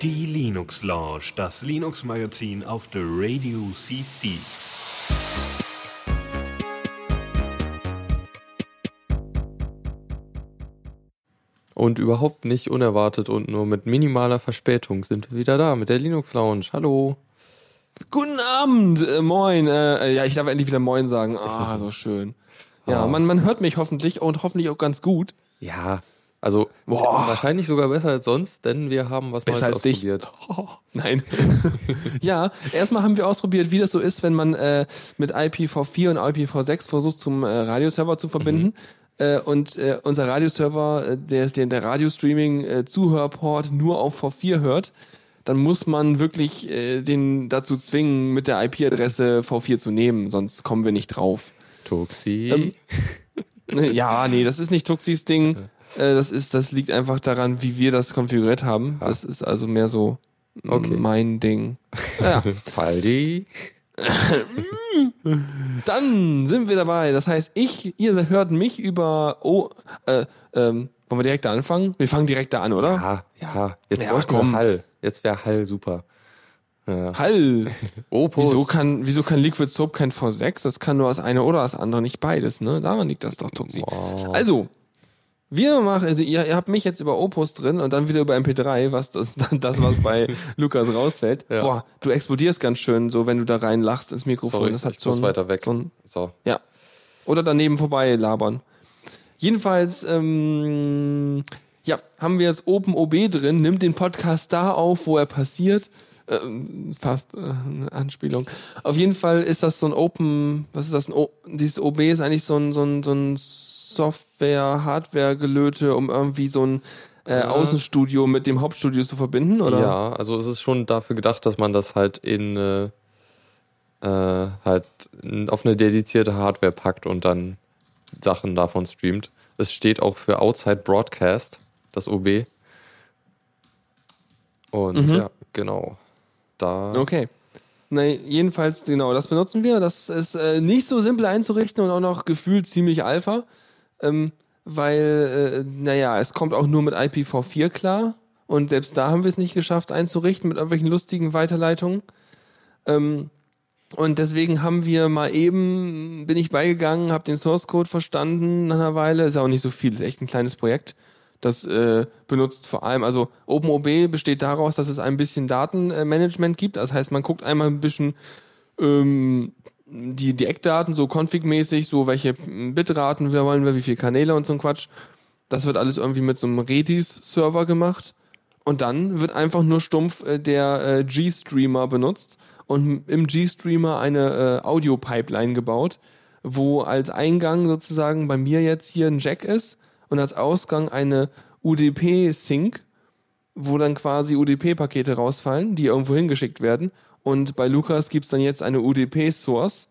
Die Linux Lounge, das Linux Magazin auf der Radio CC. Und überhaupt nicht unerwartet und nur mit minimaler Verspätung sind wir wieder da mit der Linux Lounge. Hallo. Guten Abend, äh, moin. Äh, ja, ich darf endlich wieder moin sagen. Ah, so schön. Ja, Ah. man, man hört mich hoffentlich und hoffentlich auch ganz gut. Ja, also Boah. wahrscheinlich sogar besser als sonst, denn wir haben was Besser Neues als dich. ausprobiert. Oh, nein. ja, erstmal haben wir ausprobiert, wie das so ist, wenn man äh, mit IPv4 und IPv6 versucht, zum äh, Radioserver zu verbinden. Äh, und äh, unser Radioserver, äh, der, der, der Radiostreaming-Zuhörport nur auf V4 hört, dann muss man wirklich äh, den dazu zwingen, mit der IP-Adresse V4 zu nehmen, sonst kommen wir nicht drauf. Tuxi. Ähm, Ja, nee, das ist nicht Tuxis Ding. Äh, das, ist, das liegt einfach daran, wie wir das konfiguriert haben. Ah. Das ist also mehr so Okay. mein Ding. Ja, Faldi. dann sind wir dabei. Das heißt, ich, ihr hört mich über. Oh, äh, ähm, wollen wir direkt da anfangen? Wir fangen direkt da an, oder? Ja, ja. Jetzt Ja, komm. Hall. Jetzt wäre Hall super. Ja. Hall. Opus. Wieso kann, wieso kann Liquid Soap kein V6? Das kann nur das eine oder das andere, nicht beides, ne? Daran liegt das doch, Tuxi. Wow. Also, wir machen, also ihr, ihr habt mich jetzt über Opus drin und dann wieder über MP3, was das, das was bei Lukas rausfällt. Ja. Boah, du explodierst ganz schön, so wenn du da rein lachst ins Mikrofon. Sorry, das hat ich so muss ein, weiter weg. So ein, So. ja. Oder daneben vorbei labern. Jedenfalls, ähm, ja, haben wir jetzt OpenOB drin, nimmt den Podcast da auf, wo er passiert. Ähm, fast äh, eine Anspielung. Auf jeden Fall ist das so ein Open, was ist das? Ein o dieses OB ist eigentlich so ein, so ein, so ein Software-Hardware-Gelöte, um irgendwie so ein äh, Ja. Außenstudio mit dem Hauptstudio zu verbinden, oder? Ja, also es ist schon dafür gedacht, dass man das halt in äh, äh, halt auf eine dedizierte Hardware packt und dann Sachen davon streamt. Es steht auch für Outside Broadcast, das OB. Und Mhm. ja, genau. Da Okay. Na, jedenfalls, genau, das benutzen wir. Das ist äh, nicht so simpel einzurichten und auch noch gefühlt ziemlich alpha. Ähm, weil, äh, naja, es kommt auch nur mit IPv4 klar. Und selbst da haben wir es nicht geschafft einzurichten mit irgendwelchen lustigen Weiterleitungen. Ähm, und deswegen haben wir mal eben, bin ich beigegangen, habe den Source Code verstanden nach einer Weile. Ist auch nicht so viel, ist echt ein kleines Projekt. Das äh, benutzt vor allem, also OpenOB besteht daraus, dass es ein bisschen Datenmanagement gibt. Das heißt, man guckt einmal ein bisschen ähm, die, die Eckdaten, so config-mäßig, so welche Bitraten wir wollen wir, wie viele Kanäle und so ein Quatsch. Das wird alles irgendwie mit so einem Redis-Server gemacht. Und dann wird einfach nur stumpf äh, der äh, G-Streamer benutzt und im G-Streamer eine äh, Audio-Pipeline gebaut, wo als Eingang sozusagen bei mir jetzt hier ein Jack ist und als Ausgang eine UDP-Sync, wo dann quasi UDP-Pakete rausfallen, die irgendwo hingeschickt werden. Und bei Lukas gibt's dann jetzt eine UDP-Source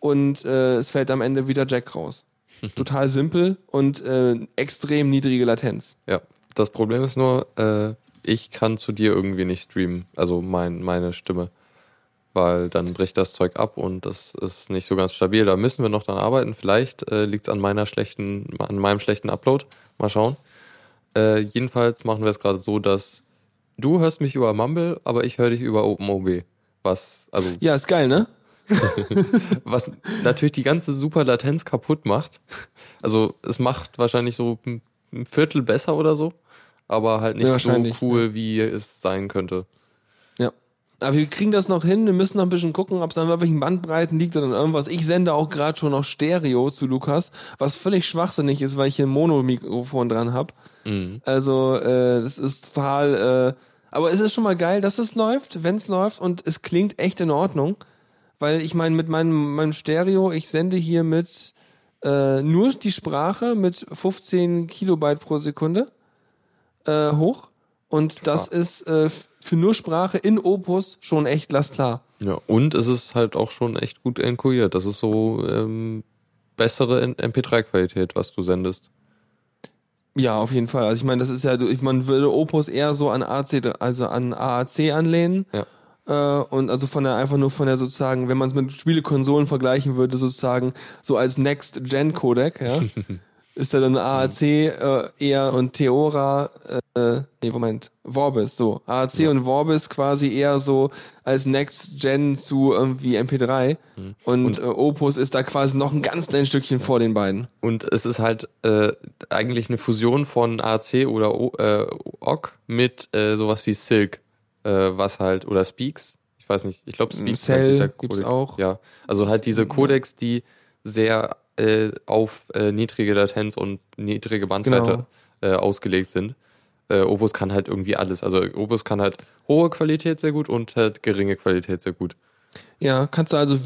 und äh, es fällt am Ende wieder Jack raus. Total simpel und äh, extrem niedrige Latenz. Ja, das Problem ist nur, äh, ich kann zu dir irgendwie nicht streamen, also mein, meine Stimme. Weil dann bricht das Zeug ab und das ist nicht so ganz stabil. Da müssen wir noch dran arbeiten. Vielleicht äh, liegt es an meiner schlechten, an meinem schlechten Upload. Mal schauen. Äh, jedenfalls machen wir es gerade so, dass du hörst mich über Mumble, aber ich höre dich über OpenOB. Was, also, Ja, ist geil, ne? was natürlich die ganze super Latenz kaputt macht. Also es macht wahrscheinlich so ein Viertel besser oder so, aber halt nicht Ja, so cool, wie es sein könnte. Ja. Aber wir kriegen das noch hin. Wir müssen noch ein bisschen gucken, ob es an irgendwelchen Bandbreiten liegt oder irgendwas. Ich sende auch gerade schon noch Stereo zu Lukas, was völlig schwachsinnig ist, weil ich hier ein Monomikrofon dran habe. Mhm. Also, äh, das ist total. Äh, aber es ist schon mal geil, dass es läuft, wenn es läuft und es klingt echt in Ordnung. Weil ich meine, mit meinem, meinem Stereo, ich sende hier mit äh, nur die Sprache mit 15 Kilobyte pro Sekunde äh, hoch. Und das ist äh, für nur Sprache in Opus schon echt glasklar. Ja, und es ist halt auch schon echt gut enkodiert. Das ist so ähm, bessere MP3-Qualität, was du sendest. Ja, auf jeden Fall. Also ich meine, das ist ja, ich man würde Opus eher so an AC, also an AAC anlehnen. Ja. Äh, und also von der einfach nur von der sozusagen, wenn man es mit Spielekonsolen vergleichen würde, sozusagen so als Next Gen Codec, ja. ist ja dann AAC äh, eher und Theora, äh, nee, Moment, Vorbis, so. AAC Ja. und Vorbis quasi eher so als Next Gen zu irgendwie MP3 und, Und- äh, Opus ist da quasi noch ein ganz kleines Stückchen vor den beiden. Und es ist halt äh, eigentlich eine Fusion von AAC oder o, äh, OGG mit äh, sowas wie Silk, äh, was halt, oder Speaks. Ich weiß nicht, ich glaube Speaks Cell der gibt's auch. Ja, also halt diese Codecs, die sehr äh, auf äh, niedrige Latenz und niedrige Bandbreite äh, ausgelegt sind. Äh, Opus kann halt irgendwie alles. Also Opus kann halt hohe Qualität sehr gut und halt geringe Qualität sehr gut. Ja, kannst du also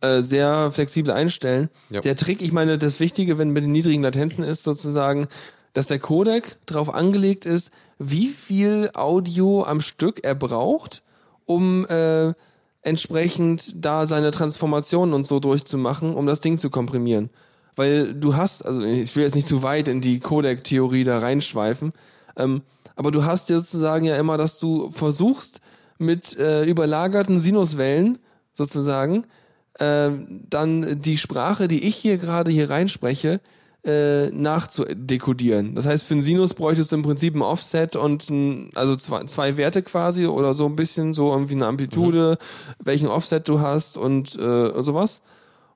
äh, sehr flexibel einstellen. Ja. Der Trick, ich meine, das Wichtige, wenn mit den niedrigen Latenzen ist sozusagen, dass der Codec darauf angelegt ist, wie viel Audio am Stück er braucht, um äh, entsprechend da seine Transformationen und so durchzumachen, um das Ding zu komprimieren. Weil du hast, also ich will jetzt nicht zu weit in die Codec-Theorie da reinschweifen, ähm, aber du hast sozusagen ja immer, dass du versuchst, mit äh, überlagerten Sinuswellen sozusagen äh, dann die Sprache, die ich hier gerade hier reinspreche, äh, nachzudekodieren. Das heißt, für einen Sinus bräuchtest du im Prinzip ein Offset und ein, also zwei, zwei Werte quasi oder so ein bisschen so irgendwie eine Amplitude, welchen Offset du hast und äh, sowas.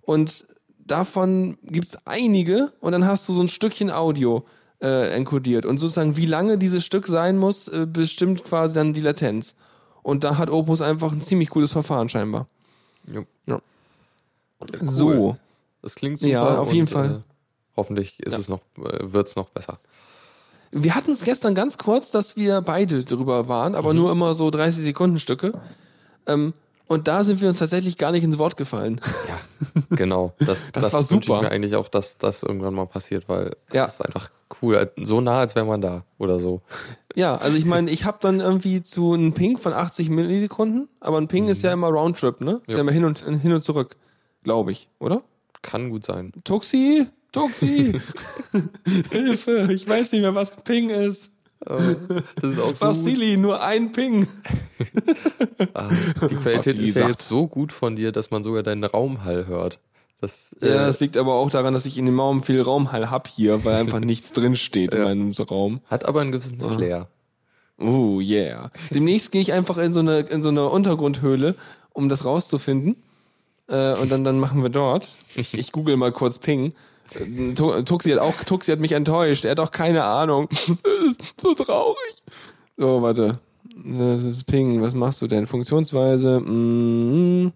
Und davon gibt's einige und dann hast du so ein Stückchen Audio äh, enkodiert. Und sozusagen, wie lange dieses Stück sein muss, äh, bestimmt quasi dann die Latenz. Und da hat Opus einfach ein ziemlich gutes Verfahren scheinbar. Jo. Ja. Cool. So. Das klingt super. Ja, auf und, jeden Fall. Äh, hoffentlich ist Ja. es noch, äh, wird's noch besser. Wir hatten es gestern ganz kurz, dass wir beide drüber waren, aber nur immer so 30 Sekunden Stücke. Ähm, und da sind wir uns tatsächlich gar nicht ins Wort gefallen. Genau. Das, Das war wünsche super. Mir eigentlich auch, dass das irgendwann mal passiert, weil es Ja. ist einfach cool. So nah, als wäre man da oder so. ja, also ich meine, ich habe dann irgendwie zu einem Ping von 80 Millisekunden, aber ein Ping ist ja immer Roundtrip, ne? Ist ja, Ja. immer hin und, hin und zurück, glaube ich, oder? Kann gut sein. Tuxi, Tuxi, Hilfe, ich weiß nicht mehr, was ein Ping ist. Das ist auch so Vasili, nur ein Ping. Ah, die Qualität Vasili ist ja sagt. jetzt so gut von dir, dass man sogar deinen Raumhall hört. Das, Ja, äh, das liegt aber auch daran, dass ich in dem Raum viel Raumhall hab hier, weil einfach nichts drin steht in Ja. meinem Raum. hat aber einen gewissen Flair. Oh yeah. Demnächst gehe ich einfach in so eine in so eine Untergrundhöhle, um das rauszufinden. Äh, und dann dann machen wir dort. Ich, ich google mal kurz Ping. Tu- Tuxi hat auch Tuxi hat mich enttäuscht. Er hat auch keine Ahnung. Das ist so traurig. So, warte. Das ist Ping. Was machst du denn? Funktionsweise. Mm,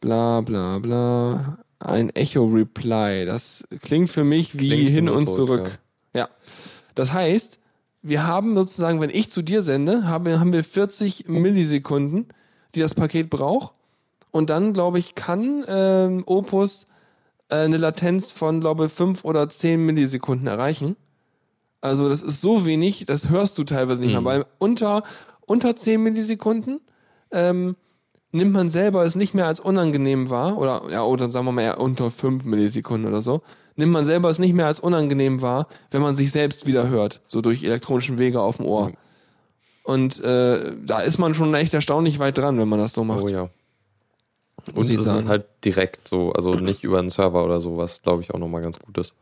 bla bla bla. Ein Echo Reply. Das klingt für mich wie Klingt hin und zurück, zurück. Ja. Das heißt, wir haben sozusagen, wenn ich zu dir sende, haben, haben wir 40 Millisekunden, die das Paket braucht. Und dann, glaube ich, kann ähm, Opus eine Latenz von, glaube ich, 5 oder 10 Millisekunden erreichen. Also das ist so wenig, das hörst du teilweise nicht Mhm. mehr, weil unter, unter 10 Millisekunden ähm, nimmt man selber es nicht mehr als unangenehm wahr, oder ja, oder sagen wir mal eher unter 5 Millisekunden oder so, nimmt man selber es nicht mehr als unangenehm wahr, wenn man sich selbst wieder hört, so durch elektronischen Wege auf dem Ohr. Ja. Und äh, da ist man schon echt erstaunlich weit dran, wenn man das so macht. Oh ja. Und es sagen. ist halt direkt so, also nicht über einen Server oder so, was glaube ich auch nochmal ganz gut ist.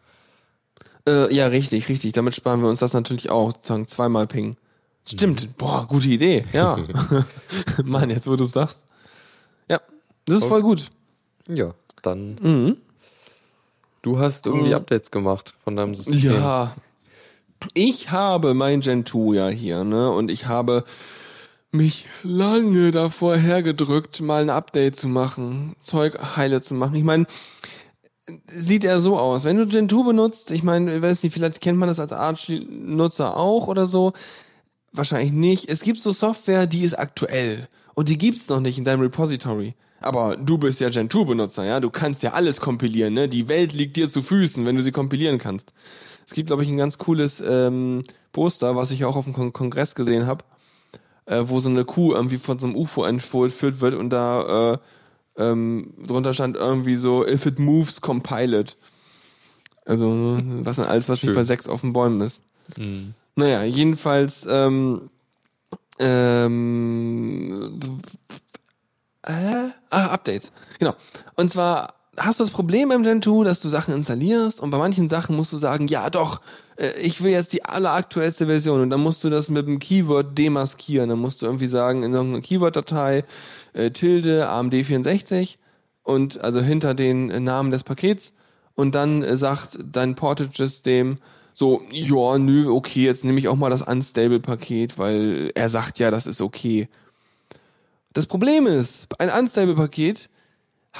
Äh, ja, richtig, richtig. Damit sparen wir uns das natürlich auch, sozusagen zweimal pingen. Stimmt. Boah, gute Idee. Ja. Mann, jetzt wo du es sagst. Ja, das ist voll gut. Ja, dann. Mhm. Du hast irgendwie Mhm. Updates gemacht von deinem System. Ja. Ich habe mein Gentoo ja hier, ne? Und ich habe mich lange davor hergedrückt, mal ein Update zu machen, Zeug heile zu machen. Ich meine, sieht er so aus. Wenn du Gentoo benutzt, ich meine, ich weiß nicht, vielleicht kennt man das als Arch-Nutzer auch oder so. Wahrscheinlich nicht. Es gibt so Software, die ist aktuell. Und die gibt's noch nicht in deinem Repository. Aber du bist ja Gentoo-Benutzer, ja? Du kannst ja alles kompilieren, ne? Die Welt liegt dir zu Füßen, wenn du sie kompilieren kannst. Es gibt, glaube ich, ein ganz cooles ähm, Poster, was ich auch auf dem Kon Kongress gesehen habe, äh, wo so eine Kuh irgendwie von so einem UFO entführt wird und da äh, ähm, drunter stand irgendwie so, if it moves, compile it. Also, was denn alles, was Schön. nicht bei sechs auf den Bäumen ist. Mhm. Naja, jedenfalls, ähm, ähm, äh, ah, Updates. Genau. Und zwar hast das Problem beim Gentoo, dass du Sachen installierst und bei manchen Sachen musst du sagen, ja doch, äh, ich will jetzt die alleraktuellste Version und dann musst du das mit dem Keyword demaskieren. Dann musst du irgendwie sagen, in irgendeiner Keyword-Datei äh, tilde AMD64 und also hinter den äh, Namen des Pakets und dann äh, sagt dein Portage-System so, ja, nö, okay, jetzt nehme ich auch mal das Unstable-Paket, weil er sagt ja, das ist okay. Das Problem ist, ein Unstable-Paket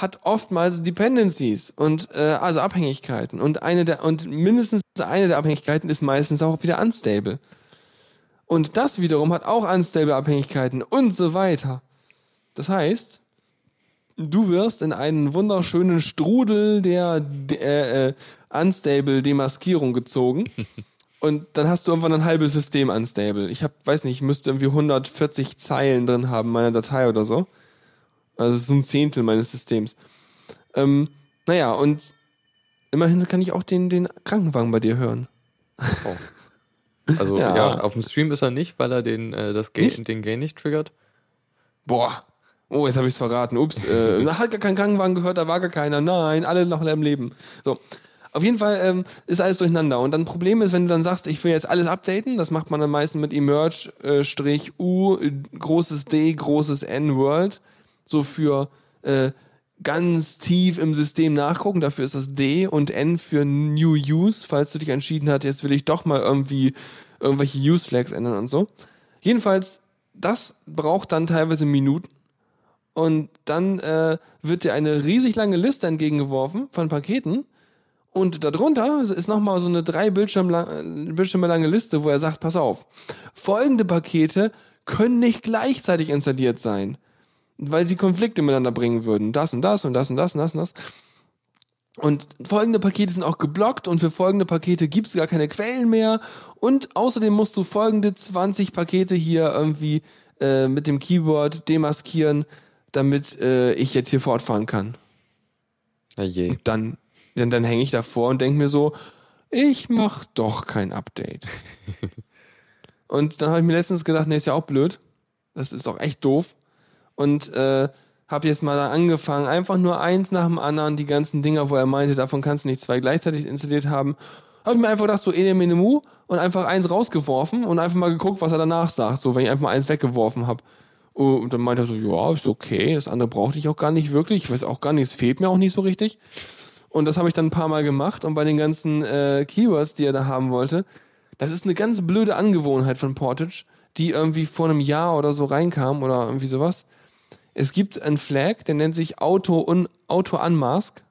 hat oftmals Dependencies und äh, also Abhängigkeiten und eine der und mindestens eine der Abhängigkeiten ist meistens auch wieder unstable. Und das wiederum hat auch unstable Abhängigkeiten und so weiter. Das heißt, du wirst in einen wunderschönen Strudel der, der äh, unstable Demaskierung gezogen. Und dann hast du irgendwann ein halbes System unstable. Ich hab, weiß nicht, ich müsste irgendwie 140 Zeilen drin haben, meine Datei oder so. Also das ist so ein Zehntel meines Systems. Ähm, naja, und immerhin kann ich auch den, den Krankenwagen bei dir hören. Oh. Also ja. ja. auf dem Stream ist er nicht, weil er den, äh, das Gain, nicht? den Gain nicht triggert. Boah. Oh, jetzt habe ich es verraten. Ups, äh, hat gar kein Krankenwagen gehört, da war gar keiner. Nein, alle noch im Leben. So. Auf jeden Fall ähm, ist alles durcheinander. Und dann Problem ist, wenn du dann sagst, ich will jetzt alles updaten, das macht man dann meistens mit emerge-u, äh, großes D, großes N World so für äh, ganz tief im System nachgucken. Dafür ist das D und N für New Use, falls du dich entschieden hast, jetzt will ich doch mal irgendwie irgendwelche Use Flags ändern und so. Jedenfalls, das braucht dann teilweise Minuten. Und dann äh, wird dir eine riesig lange Liste entgegengeworfen von Paketen. Und darunter ist nochmal so eine drei Bildschirme, Bildschirme lange Liste, wo er sagt, pass auf, folgende Pakete können nicht gleichzeitig installiert sein weil sie Konflikte miteinander bringen würden. Das und das und das und das und das und das. Und folgende Pakete sind auch geblockt und für folgende Pakete gibt es gar keine Quellen mehr. Und außerdem musst du folgende 20 Pakete hier irgendwie äh, mit dem Keyboard demaskieren, damit äh, ich jetzt hier fortfahren kann. Na je. Und dann, dann, dann hänge ich davor und denke mir so, ich mach doch kein Update. und dann habe ich mir letztens gedacht, nee, ist ja auch blöd. Das ist auch echt doof und äh, habe jetzt mal angefangen, einfach nur eins nach dem anderen, die ganzen Dinger, wo er meinte, davon kannst du nicht zwei gleichzeitig installiert haben, habe ich mir einfach gedacht, so ene mene mu und einfach eins rausgeworfen und einfach mal geguckt, was er danach sagt, so wenn ich einfach mal eins weggeworfen habe. Und dann meinte er so, ja, ist okay, das andere brauchte ich auch gar nicht wirklich, ich weiß auch gar nicht, es fehlt mir auch nicht so richtig. Und das habe ich dann ein paar Mal gemacht und bei den ganzen äh, Keywords, die er da haben wollte, das ist eine ganz blöde Angewohnheit von Portage, die irgendwie vor einem Jahr oder so reinkam oder irgendwie sowas es gibt einen Flag, der nennt sich Auto, un, Auto Unmask.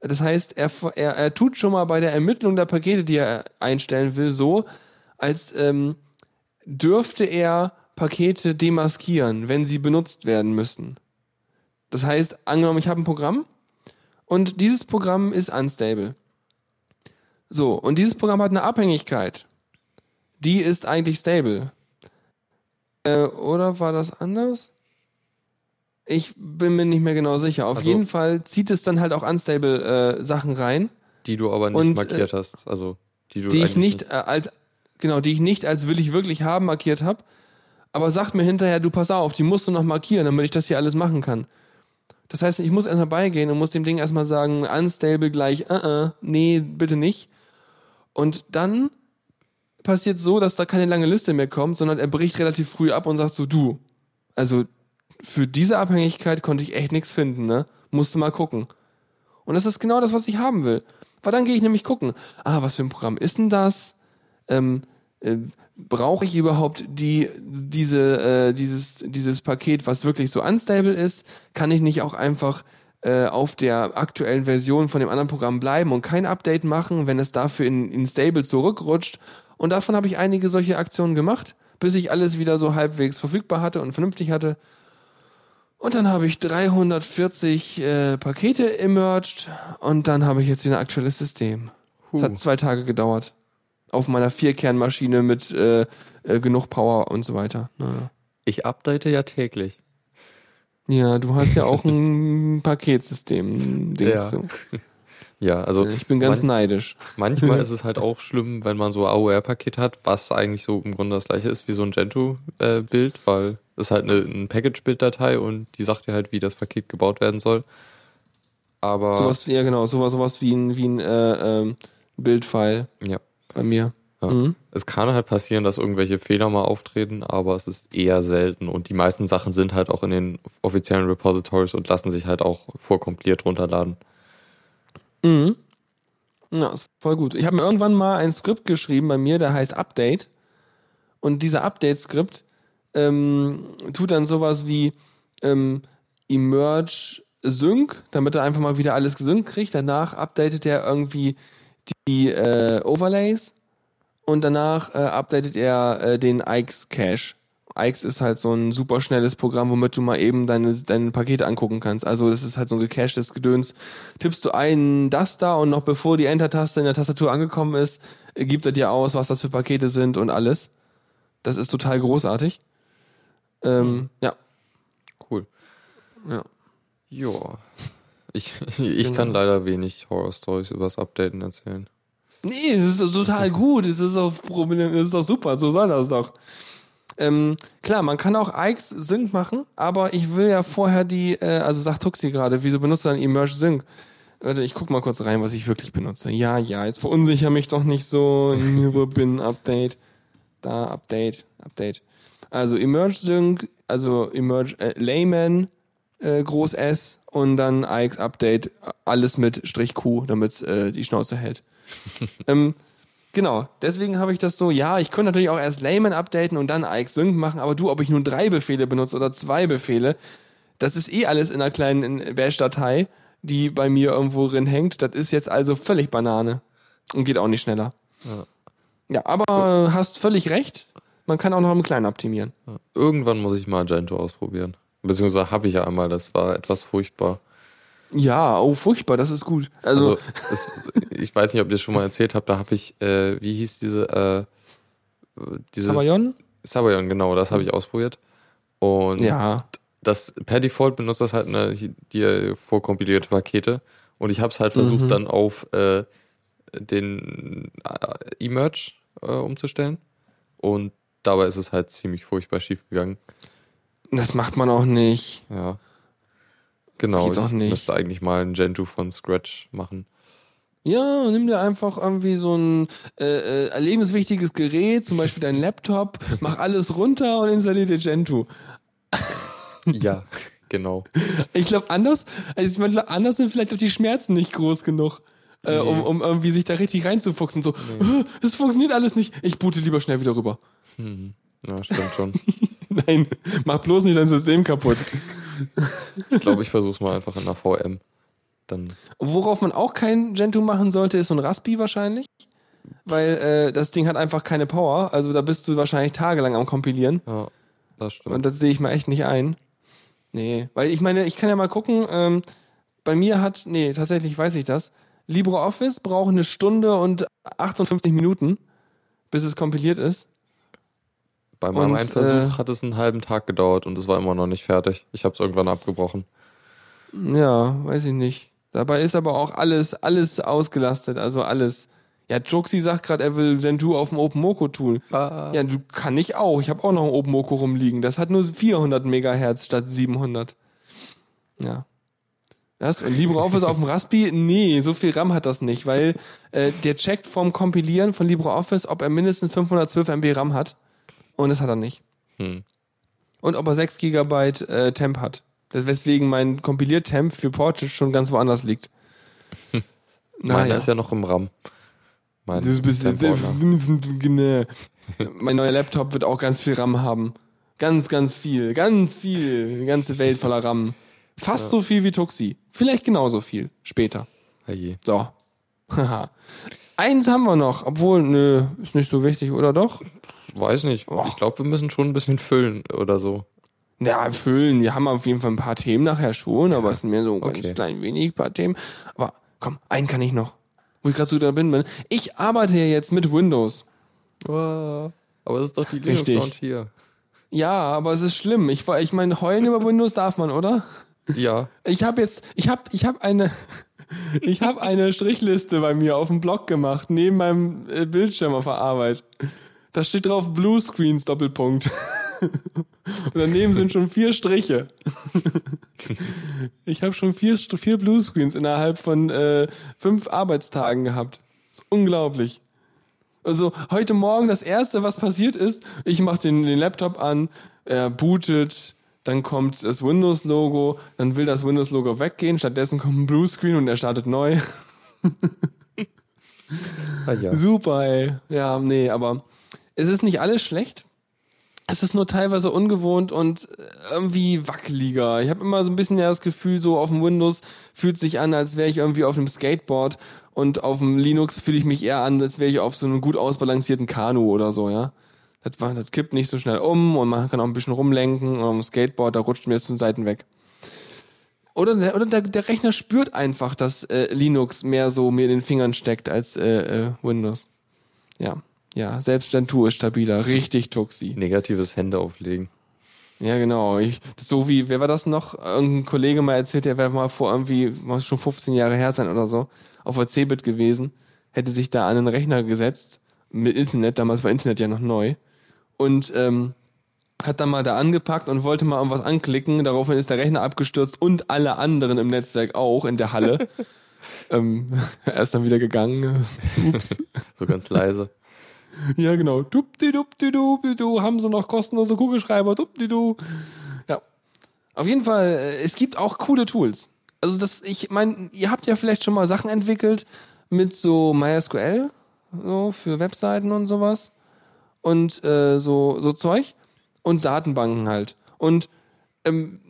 Das heißt, er, er, er tut schon mal bei der Ermittlung der Pakete, die er einstellen will, so, als ähm, dürfte er Pakete demaskieren, wenn sie benutzt werden müssen. Das heißt, angenommen, ich habe ein Programm und dieses Programm ist unstable. So, und dieses Programm hat eine Abhängigkeit. Die ist eigentlich stable. Äh, oder war das anders? Ich bin mir nicht mehr genau sicher. Auf also, jeden Fall zieht es dann halt auch unstable äh, Sachen rein. Die du aber nicht und, markiert äh, hast. Also die du die ich nicht äh, als genau, die ich nicht als will ich wirklich haben markiert habe. Aber sagt mir hinterher, du pass auf, die musst du noch markieren, damit ich das hier alles machen kann. Das heißt, ich muss erstmal beigehen und muss dem Ding erstmal sagen, unstable gleich, uh -uh, nee, bitte nicht. Und dann passiert so, dass da keine lange Liste mehr kommt, sondern er bricht relativ früh ab und sagt so, du, also für diese Abhängigkeit konnte ich echt nichts finden, ne? Musste mal gucken. Und das ist genau das, was ich haben will. Weil dann gehe ich nämlich gucken, ah, was für ein Programm ist denn das? Ähm, äh, brauche ich überhaupt die, diese, äh, dieses, dieses Paket, was wirklich so unstable ist? Kann ich nicht auch einfach äh, auf der aktuellen Version von dem anderen Programm bleiben und kein Update machen, wenn es dafür in, in stable zurückrutscht? Und davon habe ich einige solche Aktionen gemacht, bis ich alles wieder so halbwegs verfügbar hatte und vernünftig hatte. Und dann habe ich 340 äh, Pakete emerged und dann habe ich jetzt wieder ein aktuelles System. Es huh. hat zwei Tage gedauert. Auf meiner Vierkernmaschine mit äh, äh, genug Power und so weiter. Naja. Ich update ja täglich. Ja, du hast ja auch ein Paketsystem. Ja. Du. ja, also. Ich bin ganz man neidisch. Manchmal ist es halt auch schlimm, wenn man so AOR-Paket hat, was eigentlich so im Grunde das gleiche ist wie so ein Gentoo-Bild, weil das ist halt eine, eine Package-Build-Datei und die sagt dir halt, wie das Paket gebaut werden soll. Aber Sowas, ja genau, sowas, sowas wie ein, wie ein äh, ähm, Bildfile ja. bei mir. Ja. Mhm. Es kann halt passieren, dass irgendwelche Fehler mal auftreten, aber es ist eher selten. Und die meisten Sachen sind halt auch in den offiziellen Repositories und lassen sich halt auch vorkompiliert runterladen. Mhm. Ja, ist voll gut. Ich habe mir irgendwann mal ein Skript geschrieben bei mir, der heißt Update. Und dieser Update-Skript ähm, tut dann sowas wie ähm, Emerge Sync, damit er einfach mal wieder alles gesynkt kriegt. Danach updatet er irgendwie die äh, Overlays und danach äh, updatet er äh, den Ix Cache. Ix ist halt so ein super schnelles Programm, womit du mal eben deine, deine Pakete angucken kannst. Also es ist halt so ein gecachtes Gedöns. Tippst du ein das da und noch bevor die Enter-Taste in der Tastatur angekommen ist, äh, gibt er dir aus, was das für Pakete sind und alles. Das ist total großartig. Ähm, Ja, Cool. ja. Ja. Ich, ich Genau. kann leider wenig Horror-Stories übers Updaten erzählen. Nee, es ist total gut. Es ist doch prominent, es ist doch super. So soll das doch. Ähm, klar, man kann auch Ix Sync machen, aber ich will ja vorher die, äh, also sagt Tuxi gerade, wieso benutzt du dann Emerge Sync? Warte, ich guck mal kurz rein, was ich wirklich benutze. Ja, ja, jetzt verunsicher mich doch nicht so. Bin Update. Da, Update, Update. Also Emerge Sync, also Emerge äh, Layman, äh, Groß S und dann Ix Update, alles mit Strich Q, damit äh, die Schnauze hält. ähm, genau, deswegen habe ich das so, ja, ich könnte natürlich auch erst Layman updaten und dann Ix Sync machen, aber du, ob ich nun drei Befehle benutze oder zwei Befehle, das ist eh alles in einer kleinen Bash-Datei, die bei mir irgendwo drin hängt. Das ist jetzt also völlig Banane und geht auch nicht schneller. Ja. Ja, aber hast völlig recht. Man kann auch noch im Kleinen optimieren. Irgendwann muss ich mal Magento ausprobieren. Beziehungsweise habe ich ja einmal, das war etwas furchtbar. Ja, oh, furchtbar, das ist gut. Also, Also, es, ich weiß nicht, ob ihr das schon mal erzählt habt, da habe ich, äh, wie hieß diese, äh, dieses Sabayon? Sabayon, genau, das habe ich ausprobiert. Und Ja. das per Default benutzt das halt eine, die vorkompilierte Pakete. Und ich habe es halt versucht, Mhm. dann auf äh, den äh, Emerge äh, umzustellen. Und dabei ist es halt ziemlich furchtbar schief gegangen. Das macht man auch nicht. Ja. Genau, geht doch ich nicht. müsste eigentlich mal ein Gentoo von Scratch machen. Ja, nimm dir einfach irgendwie so ein äh, äh, lebenswichtiges Gerät, zum Beispiel dein Laptop, mach alles runter und installier dir Gentoo. Ja, genau. Ich glaube, anders, also ich meine, anders sind vielleicht auch die Schmerzen nicht groß genug, äh, um, um irgendwie sich da richtig reinzufuchsen. So, "Äh, das funktioniert alles nicht. Ich boote lieber schnell wieder rüber. Hm. Ja, stimmt schon. Nein, mach bloß nicht dein System kaputt. Ich glaube, ich versuche es mal einfach in der VM. Dann, Worauf man auch kein Gentoo machen sollte, ist so ein Raspi wahrscheinlich. Weil äh, das Ding hat einfach keine Power. Also da bist du wahrscheinlich tagelang am Kompilieren. ja, das stimmt. Und das sehe ich mal echt nicht ein. Nee, weil ich meine, ich kann ja mal gucken, ähm, bei mir hat, nee, tatsächlich weiß ich das, LibreOffice braucht eine Stunde und 58 Minuten, bis es kompiliert ist. Bei meinem und, einen Versuch äh, hat es einen halben Tag gedauert und es war immer noch nicht fertig. Ich habe es irgendwann abgebrochen. Ja, weiß ich nicht. Dabei ist aber auch alles, alles ausgelastet, also alles. Ja, Joxi sagt gerade, er will Gentoo auf dem OpenMoko-Tool. Ja, du kann ich auch. Ich habe auch noch ein OpenMoko rumliegen. Das hat nur 400 Megahertz statt 700. Ja. Was? Und LibreOffice auf dem Raspi? Nee, so viel RAM hat das nicht, weil äh, der checkt vom Kompilieren von LibreOffice, ob er mindestens 512 MB RAM hat. Und das hat er nicht. Hm. Und ob er 6 GB äh, Temp hat. Das weswegen mein Kompiliert-Temp für Portage schon ganz woanders liegt. Meiner ist ja noch im RAM. Mein Das ist ein bisschen, mein neuer Laptop wird auch ganz viel RAM haben. Ganz, ganz viel. Ganz viel. Die ganze Welt voller RAM. Fast so viel wie Tuxi. Vielleicht genauso viel. Später. Herrje. So. Haha. Eins haben wir noch. Obwohl, nö, ist nicht so wichtig, oder doch? Weiß nicht. Och. Ich glaube, wir müssen schon ein bisschen füllen oder so. Ja, füllen. Wir haben auf jeden Fall ein paar Themen nachher schon, aber es sind mehr so ganz Okay. klein wenig paar Themen. Aber komm, einen kann ich noch. Wo ich gerade so da bin. Ich arbeite ja jetzt mit Windows. Aber es ist doch die Richtig. Linux Lounge hier. Ja, aber es ist schlimm. Ich, ich meine, heulen über Windows darf man, oder? Ja. Ich habe jetzt, ich habe, ich habe eine, ich habe eine Strichliste bei mir auf dem Blog gemacht neben meinem äh, Bildschirm auf der Arbeit. Da steht drauf Blue Screens Doppelpunkt. Und daneben sind schon vier Striche. Ich habe schon vier, vier Bluescreens innerhalb von äh, fünf Arbeitstagen gehabt. Das ist unglaublich. Also heute Morgen das erste, was passiert ist, ich mache den, den Laptop an, er bootet, dann kommt das Windows-Logo, dann will das Windows-Logo weggehen, stattdessen kommt ein Bluescreen und er startet neu. Ah, ja. Super, ey. Ja, nee, aber es ist nicht alles schlecht. Es ist nur teilweise ungewohnt und irgendwie wackeliger. Ich habe immer so ein bisschen das Gefühl, so auf dem Windows fühlt sich an, als wäre ich irgendwie auf einem Skateboard und auf dem Linux fühle ich mich eher an, als wäre ich auf so einem gut ausbalancierten Kanu oder so, ja. Das, war, das kippt nicht so schnell um und man kann auch ein bisschen rumlenken und dem Skateboard, da rutscht mir es zu den Seiten weg. Oder, der, oder der, der Rechner spürt einfach, dass äh, Linux mehr so mir in den Fingern steckt als äh, äh, Windows. Ja, ja, selbst Gentoo ist stabiler, richtig tuxi. Negatives Hände auflegen. Ja, genau. Ich, so wie, wer war das noch? Irgendein Kollege mal erzählt, der wäre mal vor irgendwie, muss schon 15 Jahre her sein oder so, auf der Cebit gewesen, hätte sich da an einen Rechner gesetzt, mit Internet, damals war Internet ja noch neu, und ähm, hat dann mal da angepackt und wollte mal irgendwas anklicken. Daraufhin ist der Rechner abgestürzt und alle anderen im Netzwerk auch in der Halle. ähm, er ist dann wieder gegangen. Ups. So ganz leise. Ja, genau. Dupdi-dupdi-du, haben sie noch kostenlose Kugelschreiber, dupdi-du. Ja. Auf jeden Fall, äh, es gibt auch coole Tools. Also das, ich meine, ihr habt ja vielleicht schon mal Sachen entwickelt mit so MySQL, so für Webseiten und sowas. Und äh, so, so Zeug. Und Datenbanken halt. Und ähm,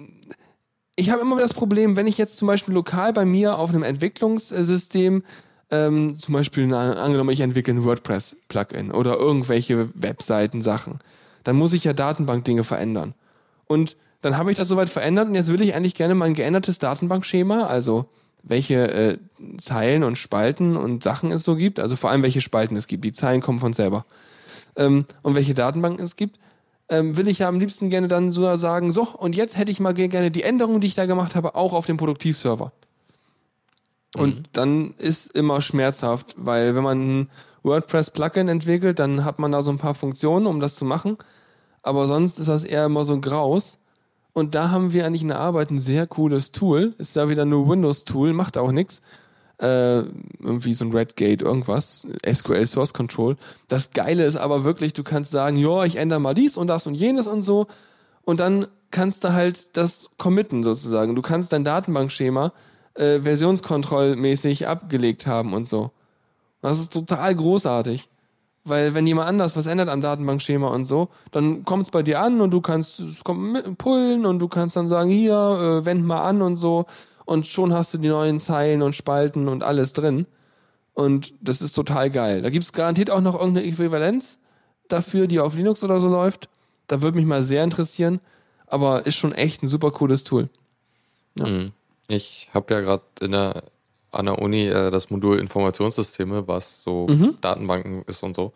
ich habe immer das Problem, wenn ich jetzt zum Beispiel lokal bei mir auf einem Entwicklungssystem ähm, zum Beispiel, angenommen, ich entwickle ein WordPress-Plugin oder irgendwelche Webseiten-Sachen, dann muss ich ja Datenbank-Dinge verändern. Und dann habe ich das soweit verändert und jetzt will ich eigentlich gerne mal ein geändertes Datenbankschema, also welche äh, Zeilen und Spalten und Sachen es so gibt, also vor allem welche Spalten es gibt. Die Zeilen kommen von selber. Ähm, und welche Datenbanken es gibt, ähm, will ich ja am liebsten gerne dann so sagen, so, und jetzt hätte ich mal gerne die Änderungen, die ich da gemacht habe, auch auf dem Produktivserver. Und mhm. dann ist immer schmerzhaft, weil wenn man ein WordPress-Plugin entwickelt, dann hat man da so ein paar Funktionen, um das zu machen. Aber sonst ist das eher immer so graus. Und da haben wir eigentlich in der Arbeit ein sehr cooles Tool. Ist da wieder nur Windows-Tool, macht auch nichts. Äh, irgendwie so ein Redgate, irgendwas, SQL Source Control. Das Geile ist aber wirklich, du kannst sagen, ja, ich ändere mal dies und das und jenes und so. Und dann kannst du halt das committen sozusagen. Du kannst dein Datenbankschema äh, versionskontrollmäßig abgelegt haben und so. Das ist total großartig. Weil wenn jemand anders was ändert am Datenbankschema und so, dann kommt es bei dir an und du kannst es kommt mit, pullen und du kannst dann sagen, hier, äh, wend mal an und so. Und schon hast du die neuen Zeilen und Spalten und alles drin. Und das ist total geil. Da gibt es garantiert auch noch irgendeine Äquivalenz dafür, die auf Linux oder so läuft. Da würde mich mal sehr interessieren. Aber ist schon echt ein super cooles Tool. Ja. Mhm. Ich habe ja gerade in der an der Uni äh, das Modul Informationssysteme, was so mhm. Datenbanken ist und so.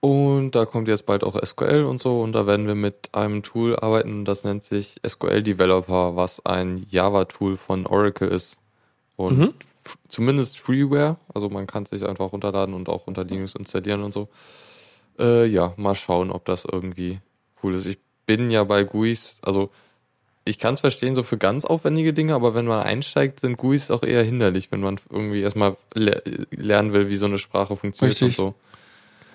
Und da kommt jetzt bald auch SQL und so und da werden wir mit einem Tool arbeiten, das nennt sich SQL Developer, was ein Java-Tool von Oracle ist. Und mhm. zumindest Freeware, also man kann es sich einfach runterladen und auch unter Linux installieren und so. Äh, ja, mal schauen, ob das irgendwie cool ist. Ich bin ja bei GUIs, also ich kann es verstehen, so für ganz aufwendige Dinge, aber wenn man einsteigt, sind GUIs auch eher hinderlich, wenn man irgendwie erstmal le lernen will, wie so eine Sprache funktioniert Richtig. und so.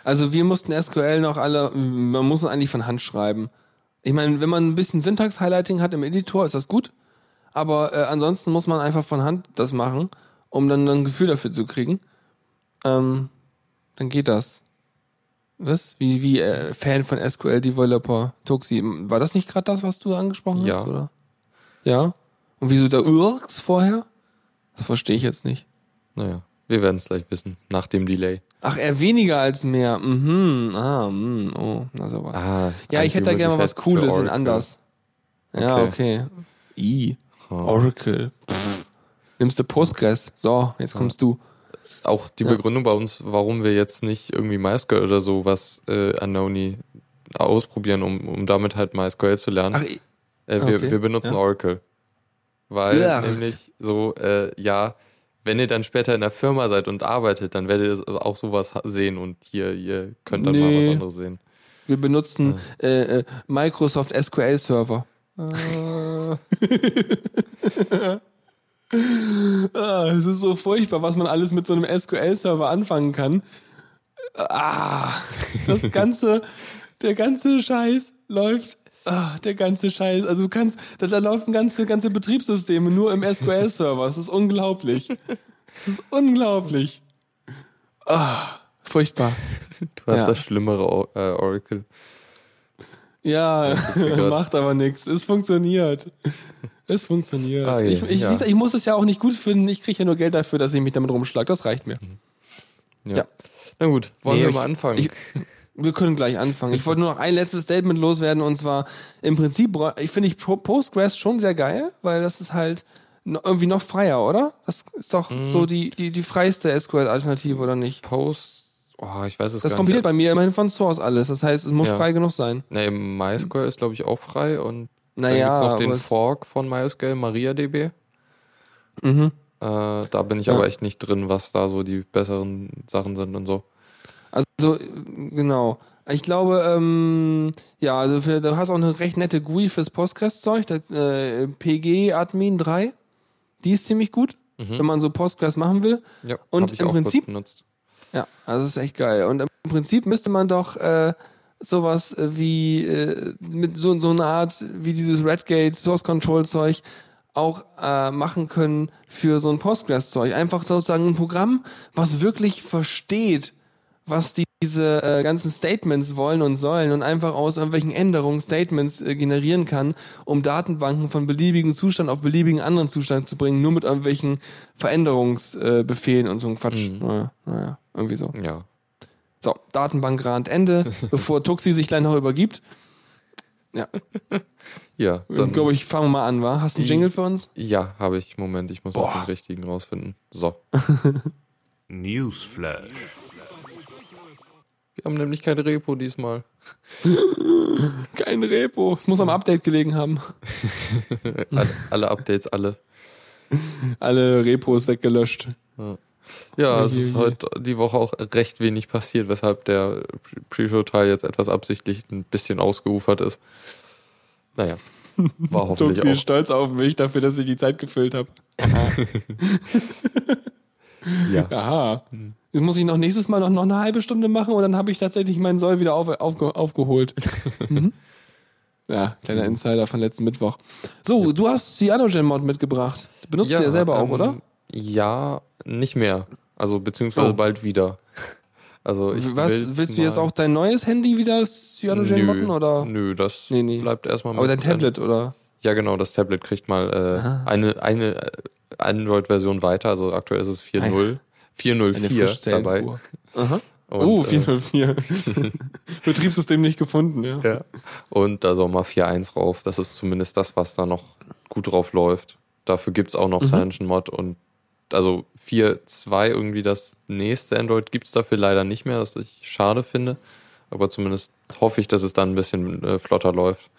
Also wir mussten SQL noch alle, man muss es eigentlich von Hand schreiben. Ich meine, wenn man ein bisschen Syntax-Highlighting hat im Editor, ist das gut. Aber äh, ansonsten muss man einfach von Hand das machen, um dann ein Gefühl dafür zu kriegen. Ähm, dann geht das. Was? Wie, wie äh, Fan von SQL Developer Tuxi. War das nicht gerade das, was du angesprochen ja. hast, oder? Ja. Und wieso da Urks vorher? Das verstehe ich jetzt nicht. Naja, wir werden es gleich wissen, nach dem Delay. Ach, eher weniger als mehr. Mhm. Ah, mh. oh, na sowas. Ah, ja, ich hätte da gerne mal was Cooles und anders. Ja, okay. I. Oh. Oracle. Pff. Nimmst du Postgres? So, jetzt kommst du auch die ja. Begründung bei uns, warum wir jetzt nicht irgendwie MySQL oder so was äh, an der Uni ausprobieren, um, um damit halt MySQL zu lernen. Ach, äh, wir, okay. wir benutzen ja. Oracle. Weil ja. nämlich so, äh, ja, wenn ihr dann später in der Firma seid und arbeitet, dann werdet ihr auch sowas sehen und hier, ihr könnt dann nee. mal was anderes sehen. Wir benutzen äh, äh, Microsoft SQL Server. Ah, es ist so furchtbar, was man alles mit so einem SQL-Server anfangen kann. Ah, das ganze, der ganze Scheiß läuft, ah, der ganze Scheiß. Also du kannst, da, da laufen ganze, ganze Betriebssysteme nur im SQL-Server. Es ist unglaublich. Es ist unglaublich. Ah, furchtbar. Du hast Ja. das schlimmere äh, Oracle. Ja, macht aber nichts. Es funktioniert. Es funktioniert. Ah, ich, ich, ja. ich muss es ja auch nicht gut finden. Ich kriege ja nur Geld dafür, dass ich mich damit rumschlage. Das reicht mir. Ja. Ja. Na gut, wollen Nee, wir ich- mal anfangen? Wir können gleich anfangen. Ich wollte nur noch ein letztes Statement loswerden und zwar im Prinzip, ich finde ich Postgres schon sehr geil, weil das ist halt irgendwie noch freier, oder? Das ist doch Mhm. so die, die, die freiste SQL-Alternative, oder nicht? Post, oh, ich weiß es Das gar kompiliert nicht. bei mir immerhin von Source alles. Das heißt, es muss Ja. frei genug sein. Nee, MySQL ist, glaube ich, auch frei und Naja, dann gibt's noch den Fork von MySQL, MariaDB. Mhm. Äh, da bin ich Ja. aber echt nicht drin, was da so die besseren Sachen sind und so. Also, genau. Ich glaube, ähm, ja, also für, du hast auch eine recht nette GUI fürs Postgres-Zeug, äh, PG-Admin 3. Die ist ziemlich gut, wenn man so Postgres machen will. Ja, Und im Prinzip- benutzt. Ja, also ist echt geil. Und im Prinzip müsste man doch äh, sowas äh, wie äh, mit so, so einer Art wie dieses Redgate Source Control Zeug auch äh, machen können für so ein Postgres Zeug. Einfach sozusagen ein Programm, was wirklich versteht, was die, diese äh, ganzen Statements wollen und sollen und einfach aus irgendwelchen Änderungen Statements äh, generieren kann, um Datenbanken von beliebigen Zustand auf beliebigen anderen Zustand zu bringen, nur mit irgendwelchen Veränderungsbefehlen äh, und so ein Quatsch. Mhm. Naja, naja, irgendwie so. Ja. So, Datenbankrand Ende, bevor Tuxi sich gleich noch übergibt. Ja, Ja, dann glaube ich, fangen wir mal an, wa? Hast du einen Jingle für uns? ja, habe ich. Moment, ich muss auch Boah. den richtigen rausfinden. So. Newsflash. Wir haben nämlich kein Repo diesmal. Kein Repo. Es muss am Update gelegen haben. alle, alle Updates, alle. Alle Repos weggelöscht. Ja, es Oje, ist heute die Woche auch recht wenig passiert, weshalb der Pre- Pre-Show-Teil jetzt etwas absichtlich ein bisschen ausgeufert ist. Naja, war hoffentlich Tuxi auch. stolz auf mich dafür, dass ich die Zeit gefüllt habe. Ja. Aha. Jetzt muss ich noch nächstes Mal noch, noch eine halbe Stunde machen und dann habe ich tatsächlich meinen Soll wieder auf, aufge, aufgeholt. mhm. Ja, kleiner Insider von letzten Mittwoch. So, du hast Cyanogen-Mod mitgebracht. Benutzt du ja selber auch, ähm, oder? Ja, nicht mehr. Also beziehungsweise Oh. bald wieder. Also ich Was, will's willst du jetzt auch dein neues Handy wieder Cyanogen modden nö, oder? Nö, das Nee, nee. bleibt erstmal Aber dein Tablet oder? Ja, genau, das Tablet kriegt mal äh, eine, eine äh, Android-Version weiter. Also aktuell ist es 4.0. 4.04 dabei. Aha. Und, oh, äh, 404. Betriebssystem nicht gefunden, ja. Ja. Und da soll mal 4.1 rauf. Das ist zumindest das, was da noch gut drauf läuft. Dafür gibt's auch noch Mhm. Cyanogen Mod und also 4.2 irgendwie das nächste Android gibt's dafür leider nicht mehr, was ich schade finde. Aber zumindest hoffe ich, dass es dann ein bisschen äh, flotter läuft.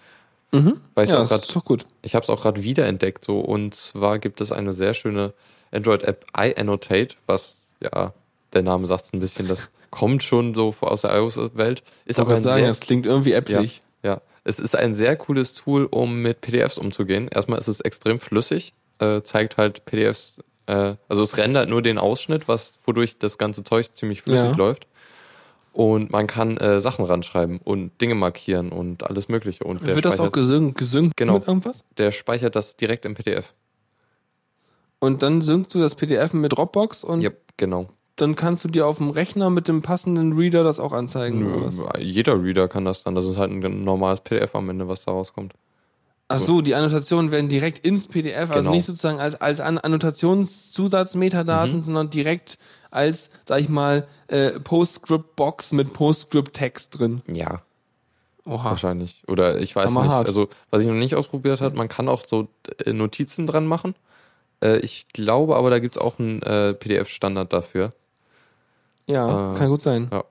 Mhm. Weiß Ja, auch das grad, ist doch gut. ich habe es auch gerade wiederentdeckt so und zwar gibt es eine sehr schöne Android-App iAnnotate, was ja der Name sagt es ein bisschen, das kommt schon so aus der iOS-Welt, ist Ich aber ein sagen, sehr das klingt irgendwie äpplich. ja, es ist ein sehr cooles Tool, um mit PDFs umzugehen. Erstmal ist es extrem flüssig, äh, zeigt halt PDFs, äh, also es rendert nur den Ausschnitt, was wodurch das ganze Zeug ziemlich flüssig Ja. läuft. Und man kann äh, Sachen ranschreiben und Dinge markieren und alles Mögliche. Und der Wird das auch gesynkt, gesynkt Genau. mit irgendwas? der speichert das direkt im PDF. Und dann synkst du das PDF mit Dropbox und Ja, genau. dann kannst du dir auf dem Rechner mit dem passenden Reader das auch anzeigen. Nö, jeder Reader kann das dann. Das ist halt ein normales PDF am Ende, was da rauskommt. Ach so, die Annotationen werden direkt ins PDF, also Genau. nicht sozusagen als, als An Annotationszusatz-Metadaten, Mhm. sondern direkt als, sag ich mal, äh, Postscript-Box mit Postscript-Text drin. Ja, Oha. wahrscheinlich. Oder ich weiß nicht. Hammerhart. Also, was ich noch nicht ausprobiert habe, man kann auch so äh, Notizen dran machen. Äh, ich glaube aber, da gibt's auch einen äh, PDF-Standard dafür. Ja, Äh, kann gut sein. Ja.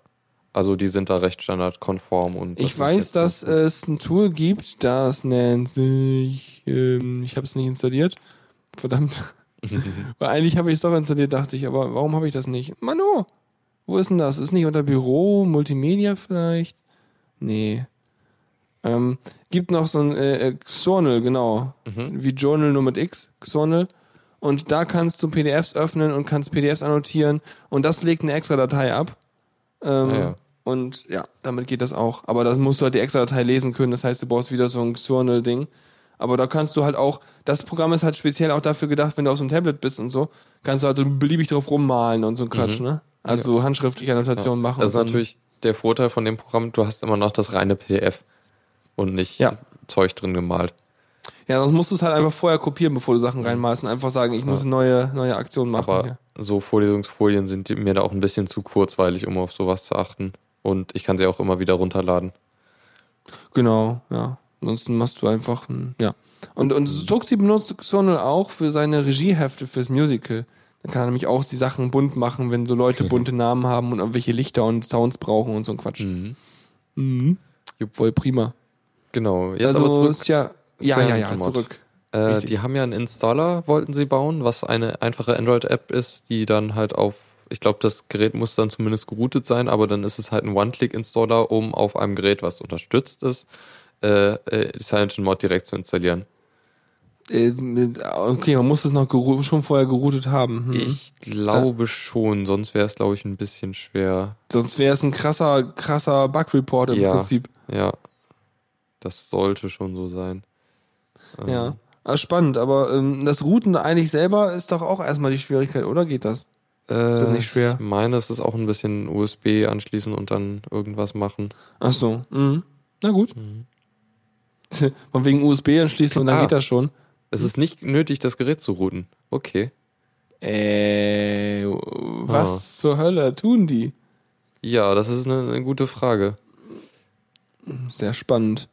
Also, die sind da recht standardkonform. und Ich weiß, dass gut. es ein Tool gibt, das nennt sich, ähm, ich habe es nicht installiert. Verdammt. Weil eigentlich habe ich es doch installiert, dachte ich, aber warum habe ich das nicht? Mano, wo ist denn das? Ist nicht unter Büro, Multimedia vielleicht? Nee. Ähm, gibt noch so ein äh, äh, Xornal, genau. Mhm. Wie Journal nur mit X, Xornal. Und da kannst du PDFs öffnen und kannst PDFs annotieren und das legt eine extra Datei ab. Ähm, ja. Und ja, damit geht das auch. Aber das musst du halt die extra Datei lesen können. Das heißt, du brauchst wieder so ein Xornal-Ding. Aber da kannst du halt auch, das Programm ist halt speziell auch dafür gedacht, wenn du auf so einem Tablet bist und so, kannst du halt beliebig drauf rummalen und so ein Quatsch, ne? Also handschriftliche Annotationen machen. Mhm. Das ist natürlich der Vorteil von dem Programm, du hast immer noch das reine PDF und nicht Ja. Zeug drin gemalt. Ja, sonst musst du es halt einfach vorher kopieren, bevor du Sachen reinmalst und einfach sagen, ich muss eine neue, neue Aktion machen. Aber hier. so Vorlesungsfolien sind mir da auch ein bisschen zu kurzweilig, um auf sowas zu achten. Und ich kann sie auch immer wieder runterladen. Genau, ja. Ansonsten machst du einfach, ein, ja. Und, und Stuxi benutzt Xonal auch für seine Regiehefte fürs Musical. Dann kann er nämlich auch die Sachen bunt machen, wenn so Leute bunte Namen haben und irgendwelche Lichter und Sounds brauchen und so ein Quatsch. Mhm. Mhm. Voll prima. Genau. Jetzt also aber zurück. ist ja, ja, ja, ja, Mod. zurück. Äh, die haben ja einen Installer, wollten sie bauen, was eine einfache Android-App ist, die dann halt auf, ich glaube, das Gerät muss dann zumindest geroutet sein, aber dann ist es halt ein One-Click-Installer, um auf einem Gerät, was unterstützt ist, äh, äh, die CyanogenMod direkt zu installieren. Äh, okay, man muss es noch schon vorher geroutet haben. Hm. Ich glaube schon, sonst wäre es, glaube ich, ein bisschen schwer. Sonst wäre es ein krasser, krasser Bug-Report im Ja. Prinzip. Ja, das sollte schon so sein. Ähm, Ja. Ah, spannend, aber ähm, das Routen eigentlich selber ist doch auch erstmal die Schwierigkeit, oder geht das? Äh, das nicht schwer? Ich meine, es ist auch ein bisschen USB anschließen und dann irgendwas machen. Ach so. Mhm. Na gut. Von wegen USB anschließen und dann Ah. geht das schon. Es ist nicht nötig, das Gerät zu routen. Okay. Äh, was Ah. zur Hölle tun die? Ja, das ist eine, eine gute Frage. Sehr spannend.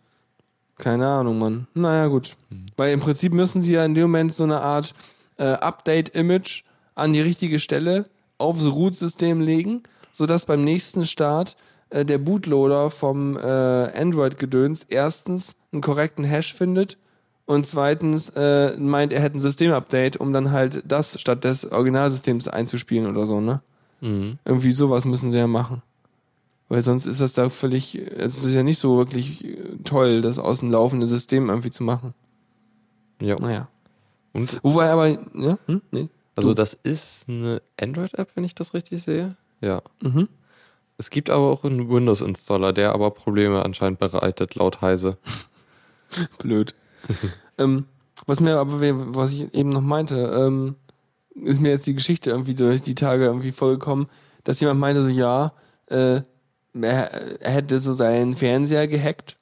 Keine Ahnung, Mann. Naja, gut. Hm. Weil im Prinzip müssen sie ja in dem Moment so eine Art äh, Update-Image an die richtige Stelle aufs Root-System legen, sodass beim nächsten Start äh, der Bootloader vom äh, Android-Gedöns erstens einen korrekten Hash findet und zweitens äh, meint, er hätte ein System-Update, um dann halt das statt des Originalsystems einzuspielen oder so, ne? Mhm. Irgendwie sowas müssen sie ja machen. Weil sonst ist das da völlig, es ist ja nicht so wirklich äh, toll, das aus dem laufenden System irgendwie zu machen. Ja. Naja. Und Wobei aber, ja, hm? nee. also das ist eine Android-App, wenn ich das richtig sehe. Ja. Mhm. Es gibt aber auch einen Windows-Installer, der aber Probleme anscheinend bereitet, laut Heise. Blöd. ähm, was mir aber, was ich eben noch meinte, ähm, ist mir jetzt die Geschichte irgendwie durch die Tage irgendwie vollgekommen, dass jemand meinte so, ja, äh, er, hätte so seinen Fernseher gehackt,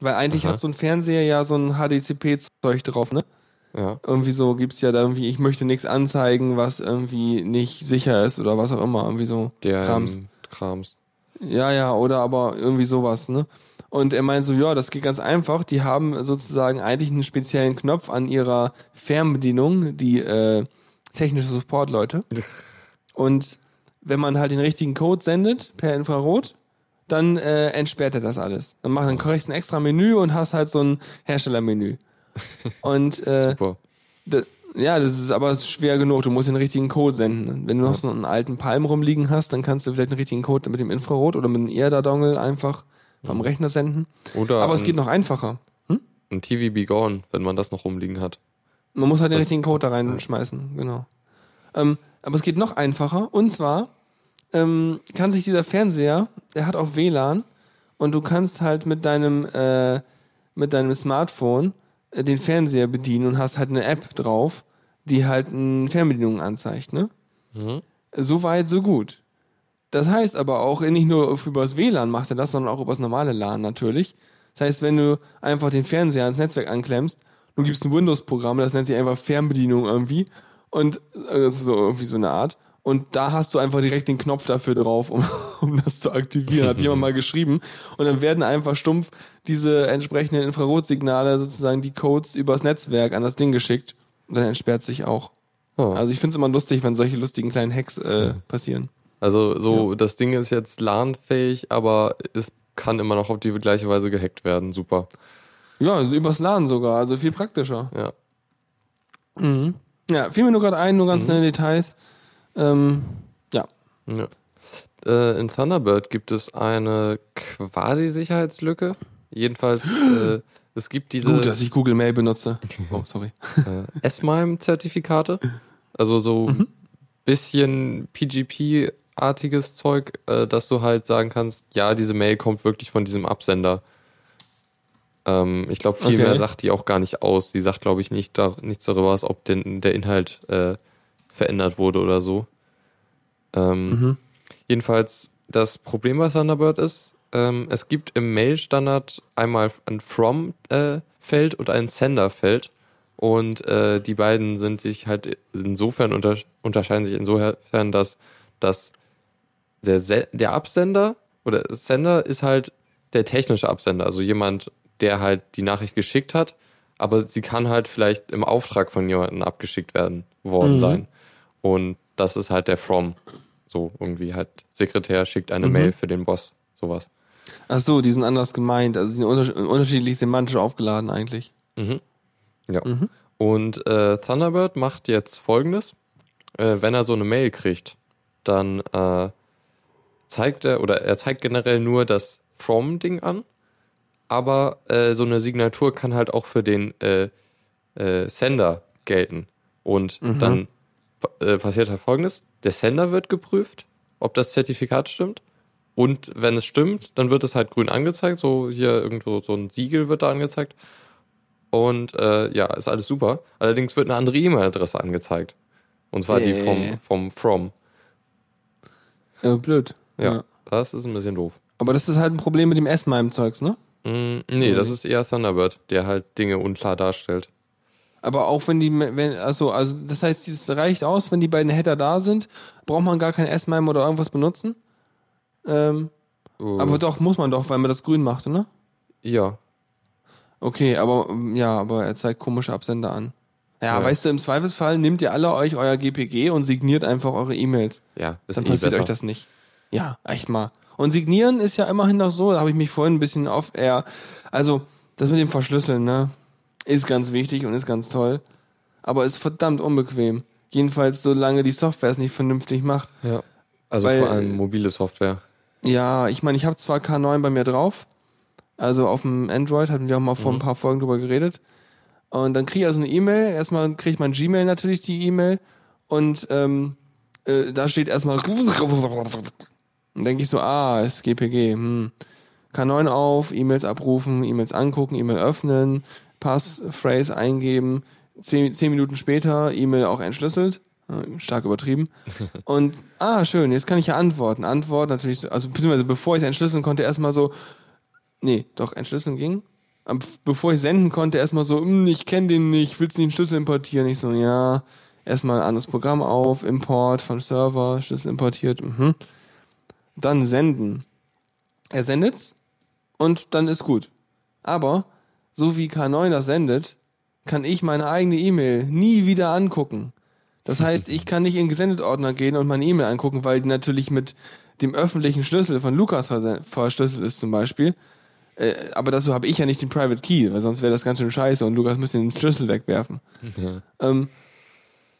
weil eigentlich Aha. hat so ein Fernseher ja so ein HDCP-Zeug drauf, ne? Ja. irgendwie so gibt's ja da irgendwie, ich möchte nichts anzeigen, was irgendwie nicht sicher ist oder was auch immer, irgendwie so Der Krams. ähm, Krams. Ja, ja, oder aber irgendwie sowas, ne? Und er meint so, ja, das geht ganz einfach. Die haben sozusagen eigentlich einen speziellen Knopf an ihrer Fernbedienung, die äh, technische Support-Leute. Und wenn man halt den richtigen Code sendet per Infrarot, dann äh, entsperrt er das alles. Dann macht dann kriegst du ein extra Menü und hast halt so ein Herstellermenü. Und äh, Super. ja, das ist aber schwer genug. Du musst den richtigen Code senden. Wenn du noch so einen alten Palm rumliegen hast, dann kannst du vielleicht einen richtigen Code mit dem Infrarot oder mit dem ERDA-Dongle einfach vom Rechner senden. Oder Aber es geht noch einfacher. ein TV Be Gone, wenn man das noch rumliegen hat. Man muss halt den Das- richtigen Code da reinschmeißen, genau. Ähm, aber es geht noch einfacher. Und zwar ähm, kann sich dieser Fernseher, der hat auch WLAN und du kannst halt mit deinem äh, mit deinem Smartphone äh, den Fernseher bedienen und hast halt eine App drauf, die halt eine Fernbedienung anzeigt, ne? Mhm. So weit, so gut. Das heißt aber auch, nicht nur übers WLAN macht er das, sondern auch übers normale LAN natürlich. Das heißt, wenn du einfach den Fernseher ans Netzwerk anklemmst, du gibst ein Windows-Programm, das nennt sich einfach Fernbedienung irgendwie und äh, das ist so irgendwie so eine Art. Und da hast du einfach direkt den Knopf dafür drauf, um, um das zu aktivieren. Hat jemand mal geschrieben. Und dann werden einfach stumpf diese entsprechenden Infrarotsignale, sozusagen die Codes übers Netzwerk an das Ding geschickt. Und dann entsperrt sich auch. Oh. Also ich finde es immer lustig, wenn solche lustigen kleinen Hacks äh, passieren. Also so, das Ding ist jetzt LAN-fähig, aber es kann immer noch auf die gleiche Weise gehackt werden. Super. Ja, übers LAN sogar, also viel praktischer. Ja. Mhm. Ja, fiel mir nur gerade ein, nur ganz schnelle Details. Ähm, ja. ja. Äh, in Thunderbird gibt es eine quasi Sicherheitslücke. Jedenfalls, äh, es gibt diese Gut, dass ich Google Mail benutze. Oh, sorry. äh, S-MIME-Zertifikate. Also so Mhm. bisschen PGP-artiges Zeug, äh, dass du halt sagen kannst, ja, diese Mail kommt wirklich von diesem Absender. Ähm, ich glaube, viel Okay. mehr sagt die auch gar nicht aus. Die sagt, glaube ich, nicht da, nichts darüber aus, ob denn der Inhalt äh, verändert wurde oder so. Ähm, Mhm. Jedenfalls, das Problem bei Thunderbird ist, ähm, es gibt im Mail-Standard einmal ein From-Feld und ein Sender-Feld. Und äh, die beiden sind sich halt insofern unter, unterscheiden sich insofern, dass, dass der, Se der Absender oder Sender ist halt der technische Absender, also jemand, der halt die Nachricht geschickt hat, aber sie kann halt vielleicht im Auftrag von jemandem abgeschickt werden worden Mhm. sein. Und das ist halt der From. So irgendwie halt Sekretär schickt eine Mhm. Mail für den Boss, sowas. Ach so, die sind anders gemeint. Also die sind unterschied- unterschiedlich semantisch aufgeladen eigentlich. Mhm. Ja. Mhm. Und äh, Thunderbird macht jetzt folgendes. Äh, wenn er so eine Mail kriegt, dann äh, zeigt er, oder er zeigt generell nur das From-Ding an, aber äh, so eine Signatur kann halt auch für den äh, äh, Sender gelten. Und Mhm. dann äh, passiert halt folgendes. Der Sender wird geprüft, ob das Zertifikat stimmt. Und wenn es stimmt, dann wird es halt grün angezeigt. So hier irgendwo so ein Siegel wird da angezeigt. Und äh, ja, ist alles super. Allerdings wird eine andere E-Mail-Adresse angezeigt. Und zwar die Äh. vom, vom From. Äh, blöd. Ja, das ist ein bisschen doof. Aber das ist halt ein Problem mit dem S-MIME-Zeugs, ne? Mm, nee, das ist eher Thunderbird, der halt Dinge unklar darstellt. Aber auch wenn die, wenn, also, also das heißt, es reicht aus, wenn die beiden Header da sind, braucht man gar kein S-MIME oder irgendwas benutzen. Ähm, Oh, Aber doch, muss man doch, weil man das grün macht, ne? ja, Okay, aber ja, aber er zeigt komische Absender an. Ja, Ja. weißt du, im Zweifelsfall nehmt ihr alle euch euer GPG und signiert einfach eure E-Mails. ja, ist Dann eh passiert besser. euch das nicht. Ja, echt mal. Und signieren ist ja immerhin noch so, da habe ich mich vorhin ein bisschen auf eher, also das mit dem Verschlüsseln, ne, ist ganz wichtig und ist ganz toll, aber ist verdammt unbequem. Jedenfalls, solange die Software es nicht vernünftig macht. Ja. Also Weil- vor allem mobile Software. Ja, ich meine, ich habe zwar K9 bei mir drauf, also auf dem Android, hatten wir auch mal vor ein paar Folgen drüber geredet. Und dann kriege ich also eine E-Mail, erstmal kriege ich mein Gmail natürlich die E-Mail und ähm, äh, da steht erstmal und denke ich so, ah, ist GPG, hm. K9 auf, E-Mails abrufen, E-Mails angucken, E-Mail öffnen, Passphrase eingeben, zehn, zehn Minuten später E-Mail auch entschlüsselt, stark übertrieben. Und, ah, schön, jetzt kann ich ja antworten. Antwort natürlich, so- also beziehungsweise bevor ich es entschlüsseln konnte, erstmal so, nee, doch, entschlüsseln ging. Aber bevor ich senden konnte, erstmal so, hm, ich kenne den nicht, willst du den Schlüssel importieren? Ich so, ja, erstmal ein anderes Programm auf, Import von Server, Schlüssel importiert, mhm. Dann senden. Er sendet's und dann ist gut. Aber, so wie K9 das sendet, kann ich meine eigene E-Mail nie wieder angucken. Das heißt, ich kann nicht in den Gesendet-Ordner gehen und meine E-Mail angucken, weil die natürlich mit dem öffentlichen Schlüssel von Lukas verschlüsselt ist zum Beispiel. Äh, aber dazu habe ich ja nicht den Private Key, weil sonst wäre das ganz schön scheiße und Lukas müsste den Schlüssel wegwerfen. Ja. Ähm,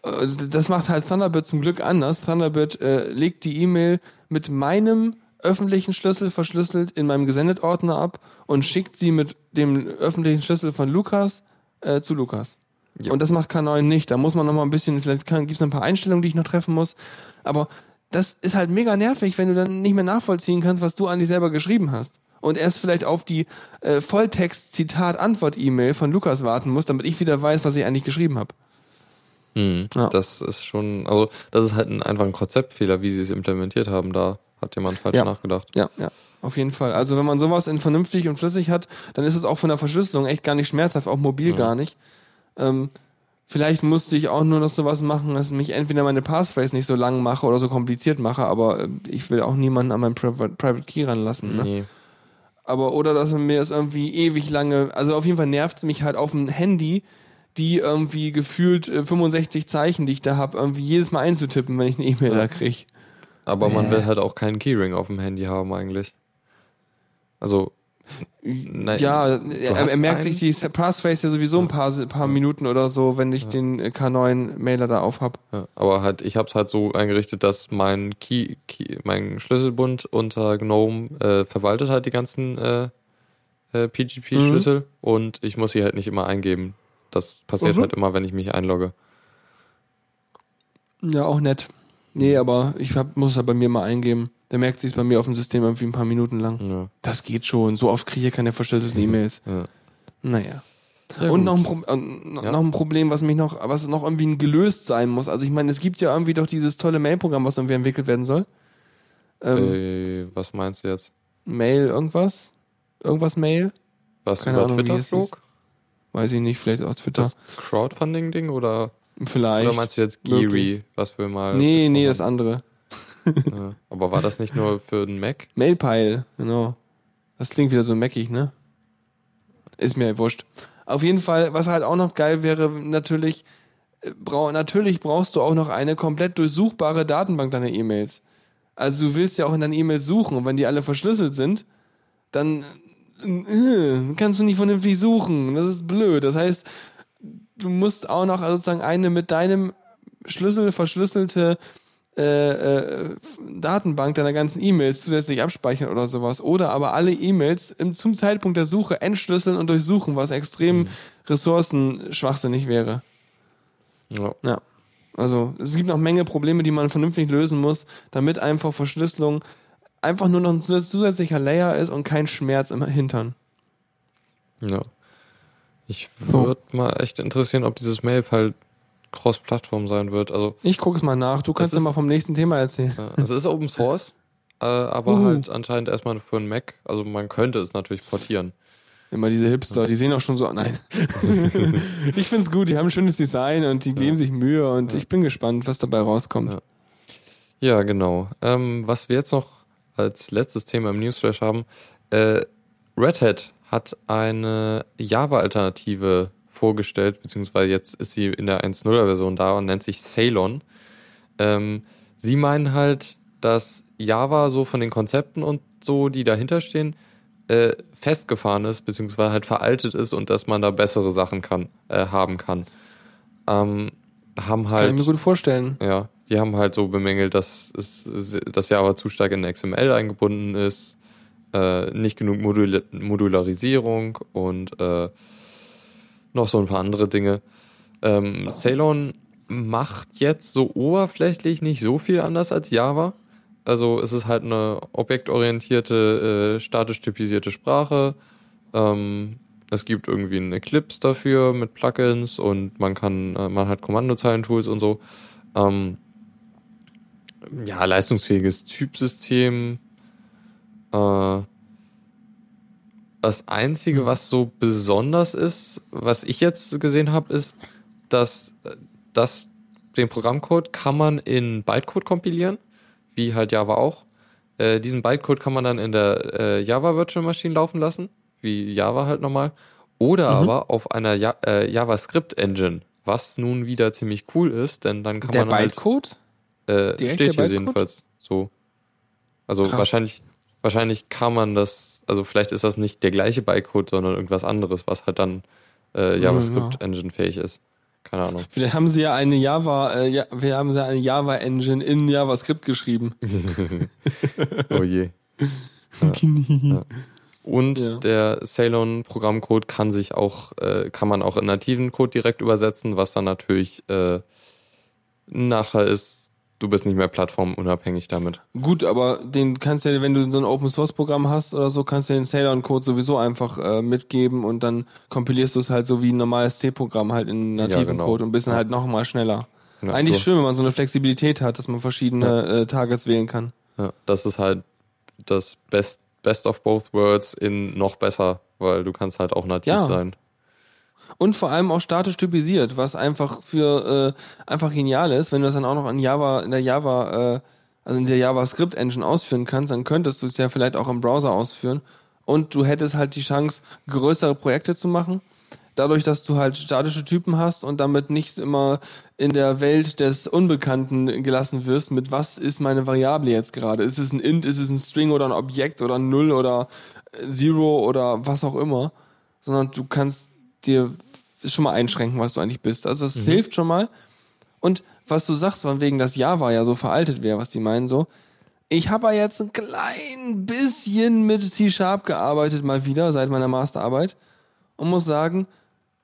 äh, das macht halt Thunderbird zum Glück anders. Thunderbird äh, legt die E-Mail mit meinem öffentlichen Schlüssel verschlüsselt in meinem Gesendet-Ordner ab und schickt sie mit dem öffentlichen Schlüssel von Lukas äh, zu Lukas. Ja. Und das macht K9 nicht. Da muss man noch mal ein bisschen, vielleicht gibt es ein paar Einstellungen, die ich noch treffen muss. Aber das ist halt mega nervig, wenn du dann nicht mehr nachvollziehen kannst, was du an dich selber geschrieben hast. Und erst vielleicht auf die äh, Volltext-Zitat-Antwort-E-Mail von Lukas warten musst, damit ich wieder weiß, was ich eigentlich geschrieben habe. Mhm. Ja. Das ist schon, also das ist halt ein, einfach ein Konzeptfehler, wie sie es implementiert haben. Da hat jemand falsch Ja. nachgedacht. Ja, ja, auf jeden Fall. Also wenn man sowas in vernünftig und flüssig hat, dann ist es auch von der Verschlüsselung echt gar nicht schmerzhaft, auch mobil Ja. gar nicht. Ähm, vielleicht musste ich auch nur noch sowas machen, dass mich entweder meine Passphrase nicht so lang mache oder so kompliziert mache, aber äh, ich will auch niemanden an meinen Private, Key ranlassen. Ne? Nee. Aber oder dass mir das irgendwie ewig lange, also auf jeden Fall nervt es mich halt auf dem Handy, die irgendwie gefühlt äh, 65 Zeichen, die ich da habe, irgendwie jedes Mal einzutippen, wenn ich eine E-Mail Ja. da kriege. Aber man will halt auch keinen Keyring auf dem Handy haben eigentlich. Also, Nein, ja, er, er merkt einen? sich die Passphrase ja sowieso ein paar, paar Minuten oder so, wenn ich den äh, K9-Mailer da auf hab. Ja, aber halt, ich habe es halt so eingerichtet, dass mein Key, Key mein Schlüsselbund unter GNOME äh, verwaltet halt die ganzen äh, äh, PGP-Schlüssel und ich muss sie halt nicht immer eingeben. Das passiert Mhm. halt immer, wenn ich mich einlogge. Ja, auch nett. Nee, aber ich hab, muss es ja bei mir mal eingeben. Der merkt sich bei mir auf dem System irgendwie ein paar Minuten lang. Ja, Das geht schon. So oft kriege ich keine verschlüsselten E-Mails. ja. Naja. Ja, und noch ein, Pro Ja. noch ein Problem, was mich noch, was noch irgendwie gelöst sein muss. Also ich meine, es gibt ja irgendwie doch dieses tolle Mail-Programm, was irgendwie entwickelt werden soll. Ähm, Äh, was meinst du jetzt? Mail, irgendwas? Irgendwas Mail? Was keine über Ahnung, Twitter es flog? Weiß ich nicht, vielleicht auch Twitter. Das Crowdfunding-Ding oder, vielleicht. oder meinst du jetzt. Geary, was wir mal. nee, nee, das andere. Ja. Aber war das nicht nur für den Mac? Mailpile, genau. Das klingt wieder so meckig, ne? Ist mir wurscht. Auf jeden Fall, was halt auch noch geil wäre, natürlich, äh, brau natürlich brauchst du auch noch eine komplett durchsuchbare Datenbank deiner E-Mails. Also du willst ja auch in deinen E-Mails suchen und wenn die alle verschlüsselt sind, dann äh, kannst du nicht vernünftig suchen. Das ist blöd. Das heißt, du musst auch noch sozusagen eine mit deinem Schlüssel verschlüsselte äh, äh, Datenbank deiner ganzen E-Mails zusätzlich abspeichern oder sowas. Oder aber alle E-Mails im- zum Zeitpunkt der Suche entschlüsseln und durchsuchen, was extrem ressourcenschwachsinnig wäre. Ja. Ja. Also es gibt noch Menge Probleme, die man vernünftig lösen muss, damit einfach Verschlüsselung einfach nur noch ein zus- zusätzlicher Layer ist und kein Schmerz im Hintern. Ja. Ich So. würde mal echt interessieren, ob dieses Mailpile Cross-Plattform sein wird. Also, Ich gucke es mal nach. Du kannst ja mal vom nächsten Thema erzählen. äh, es ist Open Source, äh, aber Uhu. halt anscheinend erstmal für einen Mac. Also, man könnte es natürlich portieren. Immer diese Hipster, die sehen auch schon so. Nein. ich find's gut, die haben ein schönes Design und die geben sich Mühe und ich bin gespannt, was dabei rauskommt. Ja. Ja, genau. Ähm, was wir jetzt noch als letztes Thema im Newsflash haben, äh, Red Hat hat eine Java-Alternative vorgestellt, beziehungsweise jetzt ist sie in der 1.0er-Version da und nennt sich Ceylon. Ähm, sie meinen halt, dass Java so von den Konzepten und so, die dahinter stehen, äh, festgefahren ist, beziehungsweise halt veraltet ist und dass man da bessere Sachen kann, äh, haben kann. Ähm, haben Kann halt. ich mir gut vorstellen. Ja, die haben halt so bemängelt, dass es, dass Java zu stark in XML eingebunden ist, äh, nicht genug Modul Modularisierung und äh, noch so ein paar andere Dinge. Ähm, Ceylon macht jetzt so oberflächlich nicht so viel anders als Java. Also es ist halt eine objektorientierte, äh, statisch typisierte Sprache. Ähm, es gibt irgendwie einen Eclipse dafür mit Plugins und man kann, äh, man hat Kommandozeilen-Tools und so. Ähm, ja, leistungsfähiges Typsystem. Äh, das Einzige, was so besonders ist, was ich jetzt gesehen habe, ist, dass, dass den Programmcode kann man in Bytecode kompilieren, wie halt Java auch. Äh, diesen Bytecode kann man dann in der äh, Java Virtual Machine laufen lassen, wie Java halt normal. Oder Mhm. aber auf einer ja äh, JavaScript Engine, was nun wieder ziemlich cool ist, denn dann kann Der man halt Bytecode? äh, steht hier Bytecode? jedenfalls so. Also Krass. wahrscheinlich, wahrscheinlich kann man das, also vielleicht ist das nicht der gleiche Bytecode, sondern irgendwas anderes, was halt dann äh, JavaScript Engine fähig ist. Keine Ahnung. Vielleicht haben sie ja eine Java, äh, ja, wir haben ja eine Java Engine in JavaScript geschrieben. Oh je. Ja. Und Ja. der Ceylon Programmcode kann sich auch, äh, kann man auch in nativen Code direkt übersetzen, was dann natürlich äh, ein Nachteil ist, du bist nicht mehr plattformunabhängig damit. Gut, aber den kannst du ja, wenn du so ein Open Source Programm hast oder so, kannst du den Ceylon Code sowieso einfach äh, mitgeben und dann kompilierst du es halt so wie ein normales C-Programm halt in nativen genau. Code und bist dann Ja. halt nochmal schneller. Ja, Eigentlich du- schön, wenn man so eine Flexibilität hat, dass man verschiedene äh, Targets wählen kann. Ja, das ist halt das Best, Best of both worlds in noch besser, weil du kannst halt auch nativ Ja. sein. Und vor allem auch statisch typisiert, was einfach für äh, einfach genial ist, wenn du das dann auch noch in Java, in der Java, äh, also in der JavaScript Engine ausführen kannst, dann könntest du es ja vielleicht auch im Browser ausführen. Und du hättest halt die Chance, größere Projekte zu machen. dadurch, dass du halt statische Typen hast und damit nicht immer in der Welt des Unbekannten gelassen wirst, mit was ist meine Variable jetzt gerade? Ist es ein Int, ist es ein String oder ein Objekt oder ein Null oder Zero oder was auch immer, sondern du kannst dir schon mal einschränken, was du eigentlich bist. Also das Mhm. hilft schon mal. Und was du sagst, von wegen, dass Java ja so veraltet wäre, was die meinen so. Ich habe ja jetzt ein klein bisschen mit C-Sharp gearbeitet, mal wieder, seit meiner Masterarbeit. Und muss sagen,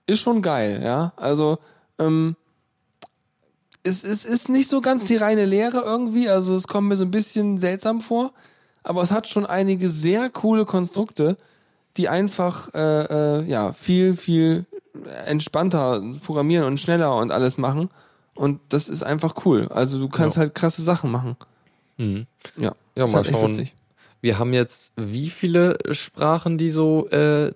ist schon geil, ja. Also, ähm, es, es ist nicht so ganz die reine Lehre irgendwie, also es kommt mir so ein bisschen seltsam vor, aber es hat schon einige sehr coole Konstrukte, die einfach äh, äh, ja viel, viel entspannter programmieren und schneller und alles machen. Und das ist einfach cool. Also du kannst Ja. halt krasse Sachen machen. Mhm. Ja, Ja, ist mal halt schauen. Wir haben jetzt wie viele Sprachen, die so äh,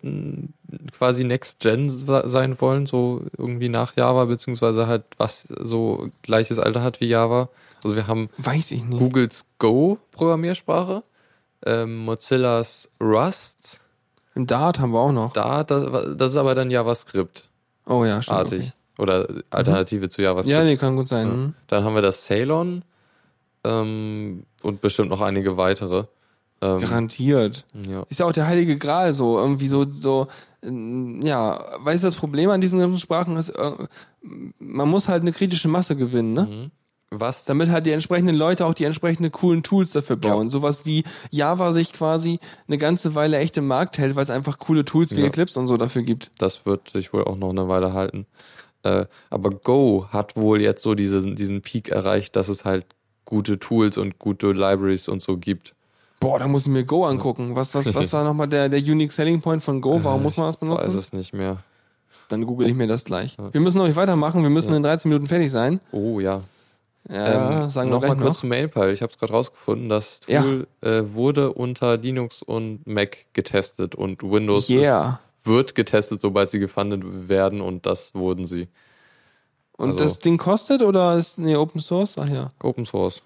quasi Next Gen se- sein wollen, so irgendwie nach Java, beziehungsweise halt was so gleiches Alter hat wie Java. Also wir haben Weiß ich nicht. Googles Go Programmiersprache, ähm, Mozillas Rust, Im Dart haben wir auch noch. da, das, das ist aber dann JavaScript Oh ja, stimmt. artig. Oder Alternative zu Okay. JavaScript. Ja, nee, kann gut sein. Ja. Mhm. Dann haben wir das Ceylon ähm, und bestimmt noch einige weitere. Ähm, Garantiert. ja. Ist ja auch der heilige Gral so, irgendwie so, so, ja, weißt du, das Problem an diesen ganzen Sprachen ist, äh, man muss halt eine kritische Masse gewinnen, ne? Mhm. Was? Damit halt die entsprechenden Leute auch die entsprechenden coolen Tools dafür bauen. Sowas wie Java sich quasi eine ganze Weile echt im Markt hält, weil es einfach coole Tools wie Ja. Eclipse und so dafür gibt. Das wird sich wohl auch noch eine Weile halten. Äh, aber Go hat wohl jetzt so diesen, diesen Peak erreicht, dass es halt gute Tools und gute Libraries und so gibt. Boah, da muss ich mir Go angucken. Was, was, was war nochmal der, der Unique Selling Point von Go? Warum Äh, muss man das ich Weiß benutzen? es nicht mehr. Dann google ich mir das gleich. Ja. Wir müssen noch nicht weitermachen, wir müssen Ja. in 13 Minuten fertig sein. Oh ja. Ja, sagen wir noch gleich mal kurz noch. zu MailPile. Ich habe es gerade rausgefunden. Das Ja. Tool äh, wurde unter Linux und Mac getestet und Windows Yeah. ist, wird getestet, sobald sie gefunden werden und das wurden sie. Und also- das Ding kostet oder ist nee, Open Source? Ach ja. Open Source.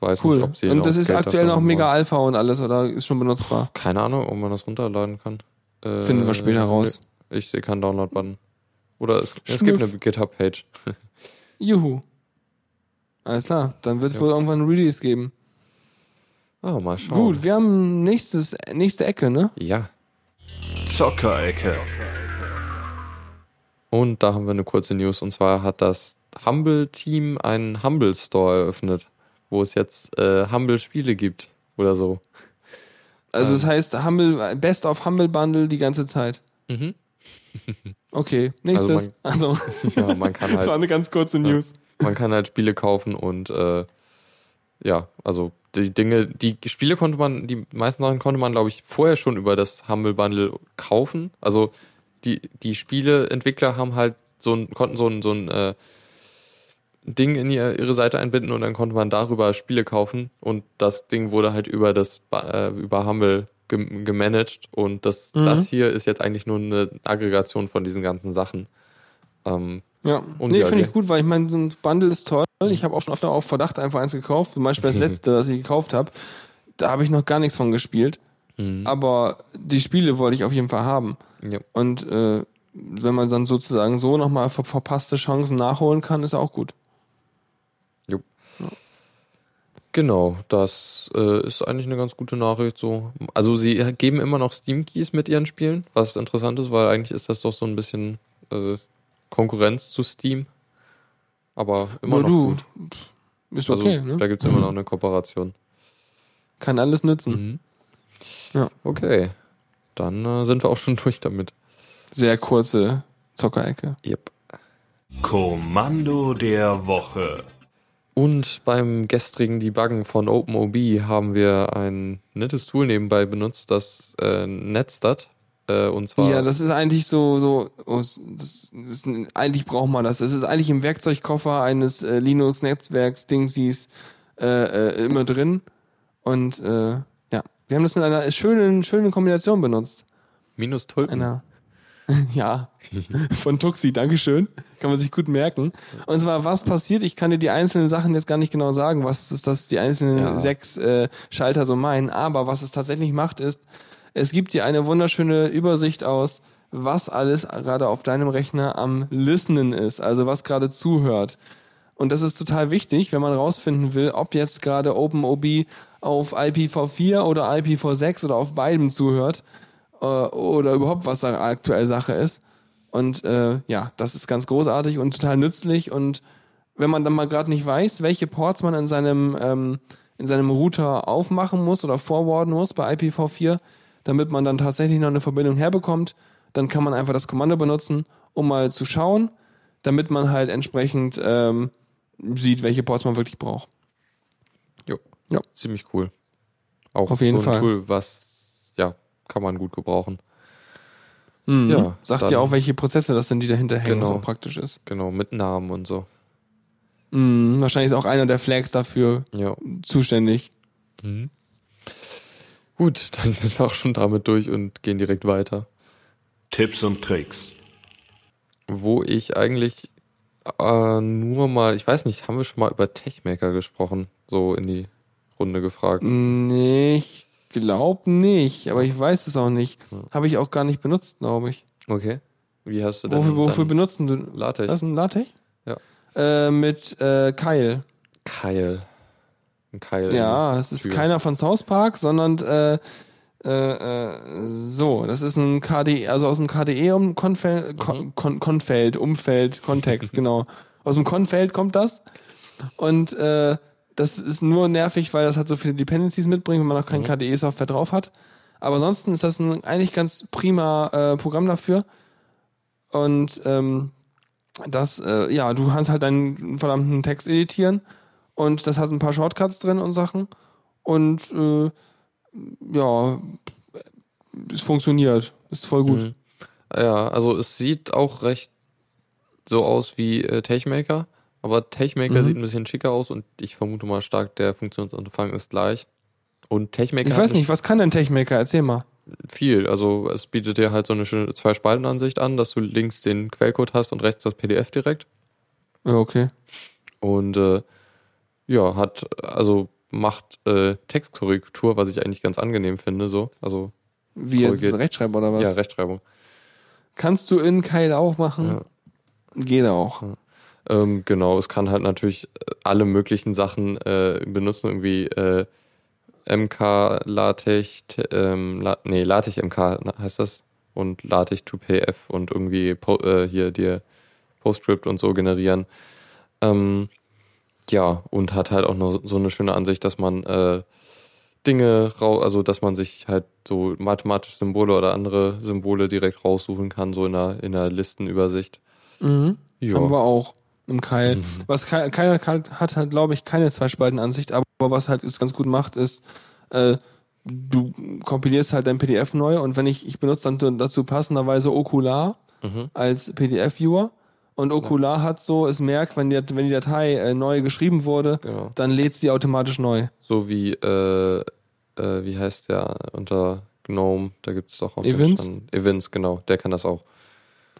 Weiß Cool. nicht, ob sie und das ist Geld aktuell noch mega. Alpha und alles oder ist schon benutzbar? Keine Ahnung, ob man das runterladen kann. Äh, Finden wir später raus. Ich sehe keinen Download-Button. Oder es, es gibt eine GitHub-Page. Juhu. Alles klar, dann wird es Ja. wohl irgendwann ein Release geben. Ah, mal schauen. Gut, wir haben nächstes, nächste Ecke, ne? Ja. Zockerecke. Und da haben wir eine kurze News. Und zwar hat das Humble-Team einen Humble Store eröffnet, wo es jetzt äh, Humble-Spiele gibt. Oder so. Also Ähm. das heißt Humble, Best of Humble Bundle die ganze Zeit. Mhm. Okay, nächstes. Also, Ja, man kann das war halt, eine ganz kurze News. Man kann halt Spiele kaufen und äh, ja, also die Dinge, die Spiele konnte man, die meisten Sachen konnte man, glaube ich, vorher schon über das Humble Bundle kaufen. Also die, die Spieleentwickler haben halt so ein, konnten so ein, so ein äh, Ding in ihr, ihre Seite einbinden und dann konnte man darüber Spiele kaufen und das Ding wurde halt über das äh, über Humble gem- gemanagt und das, Mhm. das hier ist jetzt eigentlich nur eine Aggregation von diesen ganzen Sachen. Ähm, Ja, Und nee, ja, finde ich gut, weil ich meine, so ein Bundle ist toll. Ich habe auch schon öfter auf Verdacht einfach eins gekauft. Zum Beispiel das letzte, was ich gekauft habe. Da habe ich noch gar nichts von gespielt. mhm. Aber die Spiele wollte ich auf jeden Fall haben. ja. Und äh, wenn man dann sozusagen so nochmal ver verpasste Chancen nachholen kann, ist auch gut. Genau, das äh, ist eigentlich eine ganz gute Nachricht. So, also sie geben immer noch Steam Keys mit ihren Spielen, was interessant ist, weil eigentlich ist das doch so ein bisschen äh, Konkurrenz zu Steam. Aber immer Nur noch du, gut. ist Also, okay, ne? Da gibt es immer noch eine Kooperation. Kann alles nützen. Mhm. Ja. Okay, dann äh, sind wir auch schon durch damit. Sehr kurze Zockerecke. Yep. Kommando der Woche. Und beim gestrigen Debuggen von OpenOB haben wir ein nettes Tool nebenbei benutzt, das äh, Netstat. Äh, und zwar Ja, das ist eigentlich so, so oh, das, ist, eigentlich braucht man das. Das ist eigentlich im Werkzeugkoffer eines äh, Linux-Netzwerks Dingsies äh, äh, immer drin. Und äh, ja, wir haben das mit einer schönen, schönen Kombination benutzt. minus Tulpen. Einer. ja, von Tuxi, Dankeschön. Kann man sich gut merken. Und zwar, was passiert? Ich kann dir die einzelnen Sachen jetzt gar nicht genau sagen, was das, das die einzelnen Ja. sechs äh, Schalter so meinen. Aber was es tatsächlich macht, ist, es gibt dir eine wunderschöne Übersicht aus, was alles gerade auf deinem Rechner am Listenen ist, also was gerade zuhört. Und das ist total wichtig, wenn man rausfinden will, ob jetzt gerade OpenOB auf IPv4 oder IPv6 oder auf beidem zuhört äh, oder überhaupt was da aktuell Sache ist. Und äh, ja, das ist ganz großartig und total nützlich. Und wenn man dann mal gerade nicht weiß, welche Ports man in seinem ähm, in seinem Router aufmachen muss oder forwarden muss bei IPv4, damit man dann tatsächlich noch eine Verbindung herbekommt, dann kann man einfach das Kommando benutzen, um mal zu schauen, damit man halt entsprechend ähm, sieht, welche Ports man wirklich braucht. Jo. Ja. Ziemlich cool. Auch Auf jeden so ein Fall. Tool, was, ja, kann man gut gebrauchen. Mhm. Ja, Sagt ja auch, welche Prozesse das sind, die dahinter hängen, was Genau. auch praktisch ist. Genau, mit Namen und so. Mhm. Wahrscheinlich ist auch einer der Flags dafür Ja. zuständig. Gut, dann sind wir auch schon damit durch und gehen direkt weiter. Tipps und Tricks. Wo ich eigentlich äh, nur mal, ich weiß nicht, haben wir schon mal über Techmaker gesprochen? So in die Runde gefragt. Nee, ich glaube nicht, aber ich weiß es auch nicht. Habe ich auch gar nicht benutzt, glaube ich. Okay. Wie hast du denn Wofür, wofür dann benutzen du LaTeX? das? Ist ein LaTeX? Ja. Äh, mit äh, Kyle. Keil. Ein Keil. Ja, es ist Tür. keiner von South Park, sondern äh, äh, äh, so, das ist ein KDE, also aus dem KDE um Konfeld, Mhm. Kon, Kon, Konfeld, Umfeld, Kontext, genau. Aus dem Konfeld kommt das. Und äh, das ist nur nervig, weil das halt so viele Dependencies mitbringt, wenn man noch kein Mhm. KDE-Software drauf hat. Aber ansonsten ist das ein eigentlich ganz prima äh, Programm dafür. Und ähm, das, äh, ja, du kannst halt deinen verdammten Text editieren und das hat ein paar Shortcuts drin und Sachen. Und äh, ja, es funktioniert. Ist voll gut. Mhm. Ja, also es sieht auch recht so aus wie äh, Techmaker, aber Techmaker Mhm. sieht ein bisschen schicker aus und ich vermute mal stark, der Funktionsanfang ist gleich. Und Techmaker Ich weiß nicht, was kann denn TechMaker? Erzähl mal. viel. Also es bietet dir halt so eine schöne Zwei-Spalten-Ansicht an, dass du links den Quellcode hast und rechts das PDF direkt. Ja, okay. Und äh, ja, hat, also macht äh, Textkorrektur, was ich eigentlich ganz angenehm finde, so. Also Wie jetzt. Rechtschreiber oder was? ja, Rechtschreibung. Kannst du in Keil auch machen? Geht auch. Ähm, genau, es kann halt natürlich äh, alle möglichen Sachen äh, benutzen, irgendwie äh, MK, LaTeX, ähm, La nee, LaTeX MK heißt das und LaTeX 2PF und irgendwie po äh, hier dir PostScript und so generieren. Ähm, ja, und hat halt auch noch so eine schöne Ansicht, dass man äh, Dinge, also dass man sich halt so mathematische Symbole oder andere Symbole direkt raussuchen kann, so in einer, in einer Listenübersicht. Mhm. Ja. Haben wir auch im Keil. Mhm. Was Keil, Keil hat, hat halt, glaube ich, keine Zweispaltenansicht, aber was halt es ganz gut macht, ist, äh, du kompilierst halt dein PDF neu und wenn ich, ich benutze dann dazu passenderweise Okular Mhm. als PDF-Viewer und Okular hat so, es merkt, wenn die, wenn die Datei äh, neu geschrieben wurde, Genau. dann lädt sie automatisch neu. So wie, äh, äh, wie heißt der unter GNOME? Da gibt es doch auch Evans? Deutschland- Evans, genau. Der kann das auch.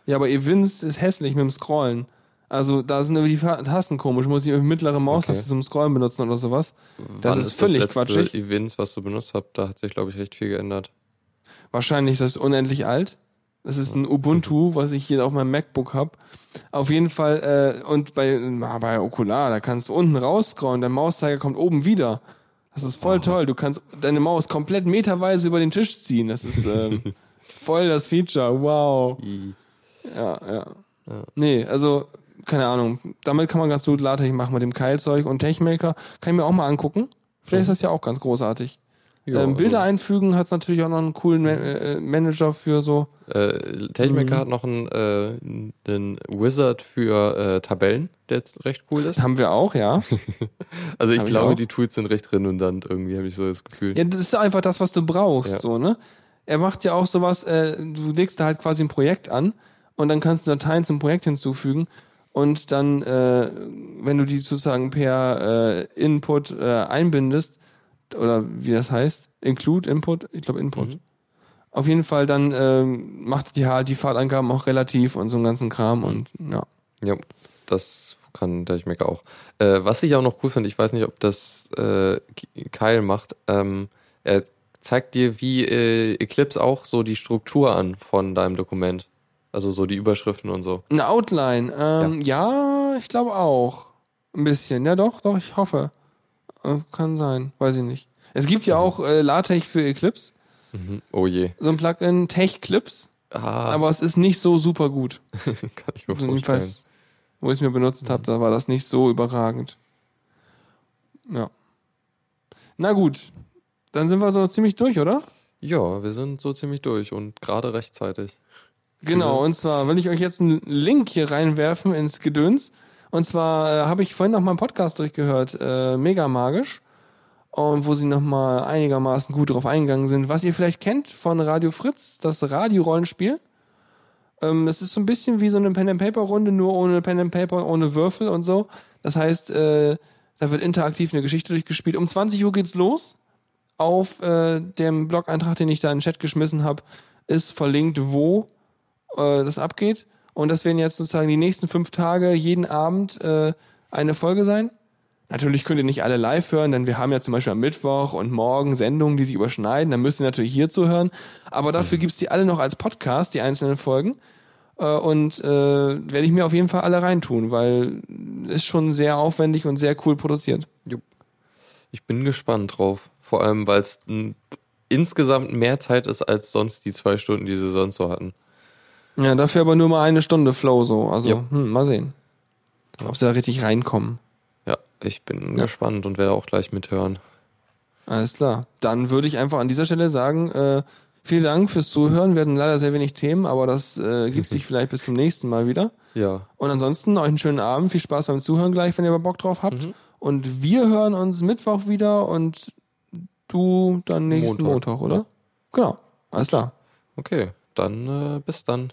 Ja, aber Evins ist hässlich mit dem Scrollen. Also da sind irgendwie die Tasten komisch. Muss ich irgendwie mittlere Maustaste Okay. zum Scrollen benutzen oder sowas. Das Wann ist völlig das letzte quatschig. Evans, was du benutzt hast, da hat sich, glaube ich, recht viel geändert. Wahrscheinlich ist das unendlich alt. Das ist ein Ubuntu, was ich hier auf meinem MacBook habe. Auf jeden Fall, äh, und bei, na, bei Okular, da kannst du unten rausscrollen, dein Mauszeiger kommt oben wieder. Das ist voll toll. Du kannst deine Maus komplett meterweise über den Tisch ziehen. Das ist ähm, voll das Feature. Wow. Ja, ja. Nee, also, keine Ahnung. Damit kann man ganz gut LaTeX machen mit dem Keilzeug und Techmaker. Kann ich mir auch mal angucken. Vielleicht ist das ja auch ganz großartig. Ja, ähm, Bilder also- einfügen hat natürlich auch noch einen coolen Ma äh, Manager für so. Äh, Techmaker Mhm. hat noch einen, äh, einen Wizard für äh, Tabellen, der jetzt recht cool ist. Haben wir auch, ja. Also ich ich glaube, auch. die Tools sind recht redundant, irgendwie habe ich so das Gefühl. Ja, das ist einfach das, was du brauchst, Ja. so, ne? Er macht ja auch sowas, äh, du legst da halt quasi ein Projekt an und dann kannst du Dateien zum Projekt hinzufügen und dann, äh, wenn du die sozusagen per äh, Input äh, einbindest, oder wie das heißt, Include Input, ich glaube Input. Mhm. Auf jeden Fall dann ähm, macht die die Fahrtangaben auch relativ und so einen ganzen Kram und ja. Ja, das kann Techmaker auch. Äh, was ich auch noch cool finde, ich weiß nicht, ob das äh, Kyle macht, ähm, er zeigt dir wie äh, Eclipse auch so die Struktur an von deinem Dokument. Also so die Überschriften und so. Eine Outline. Ähm, ja. ich glaube auch. Ein bisschen. Ja, doch, doch, ich hoffe. Äh, kann sein. Weiß ich nicht. Es gibt ja auch äh, LaTeX für Eclipse. Mhm. Oh je. So ein Plugin, TechClips. Ah, Aber es ist nicht so super gut. kann ich mir Also vorstellen. jedenfalls, wo ich es mir benutzt habe, da war das nicht so überragend. Ja. Na gut. Dann sind wir so ziemlich durch, oder? Ja, wir sind so ziemlich durch und gerade rechtzeitig. Genau, und zwar will ich euch jetzt einen Link hier reinwerfen ins Gedöns. Und zwar äh, habe ich vorhin noch mal einen Podcast durchgehört, äh, mega magisch. Und wo sie nochmal einigermaßen gut drauf eingegangen sind, was ihr vielleicht kennt von Radio Fritz, das Radiorollenspiel. Ähm, es ist so ein bisschen wie so eine Pen-and-Paper-Runde, nur ohne Pen-and-Paper, ohne Würfel und so. Das heißt, äh, da wird interaktiv eine Geschichte durchgespielt. Um 20 Uhr geht's los. Auf äh, dem Blog-Eintrag, den ich da in den Chat geschmissen habe, ist verlinkt, wo äh, das abgeht. Und das werden jetzt sozusagen die nächsten fünf Tage jeden Abend äh, eine Folge sein. Natürlich könnt ihr nicht alle live hören, denn wir haben ja zum Beispiel am Mittwoch und morgen Sendungen, die sich überschneiden. Dann müsst ihr natürlich hier zuhören. Aber dafür gibt's die alle noch als Podcast, die einzelnen Folgen. Äh, und äh, werde ich mir auf jeden Fall alle reintun, weil ist schon sehr aufwendig und sehr cool produziert. Ich bin gespannt drauf. Vor allem, weil es insgesamt mehr Zeit ist als sonst die zwei Stunden, die sie sonst so hatten. Ja, dafür aber nur mal eine Stunde Flow so. Also, Ja. hm, mal sehen. Ob sie da richtig reinkommen. Ja, ich bin Ja. gespannt und werde auch gleich mithören. Alles klar. Dann würde ich einfach an dieser Stelle sagen, äh, vielen Dank fürs Zuhören. Wir hatten leider sehr wenig Themen, aber das äh, gibt sich vielleicht bis zum nächsten Mal wieder. Ja, Und ansonsten euch einen schönen Abend. Viel Spaß beim Zuhören gleich, wenn ihr mal Bock drauf habt. Mhm. Und wir hören uns Mittwoch wieder und du dann nächsten Montag, Montag, oder? ja. Genau. Alles klar. okay. Dann äh, bis dann.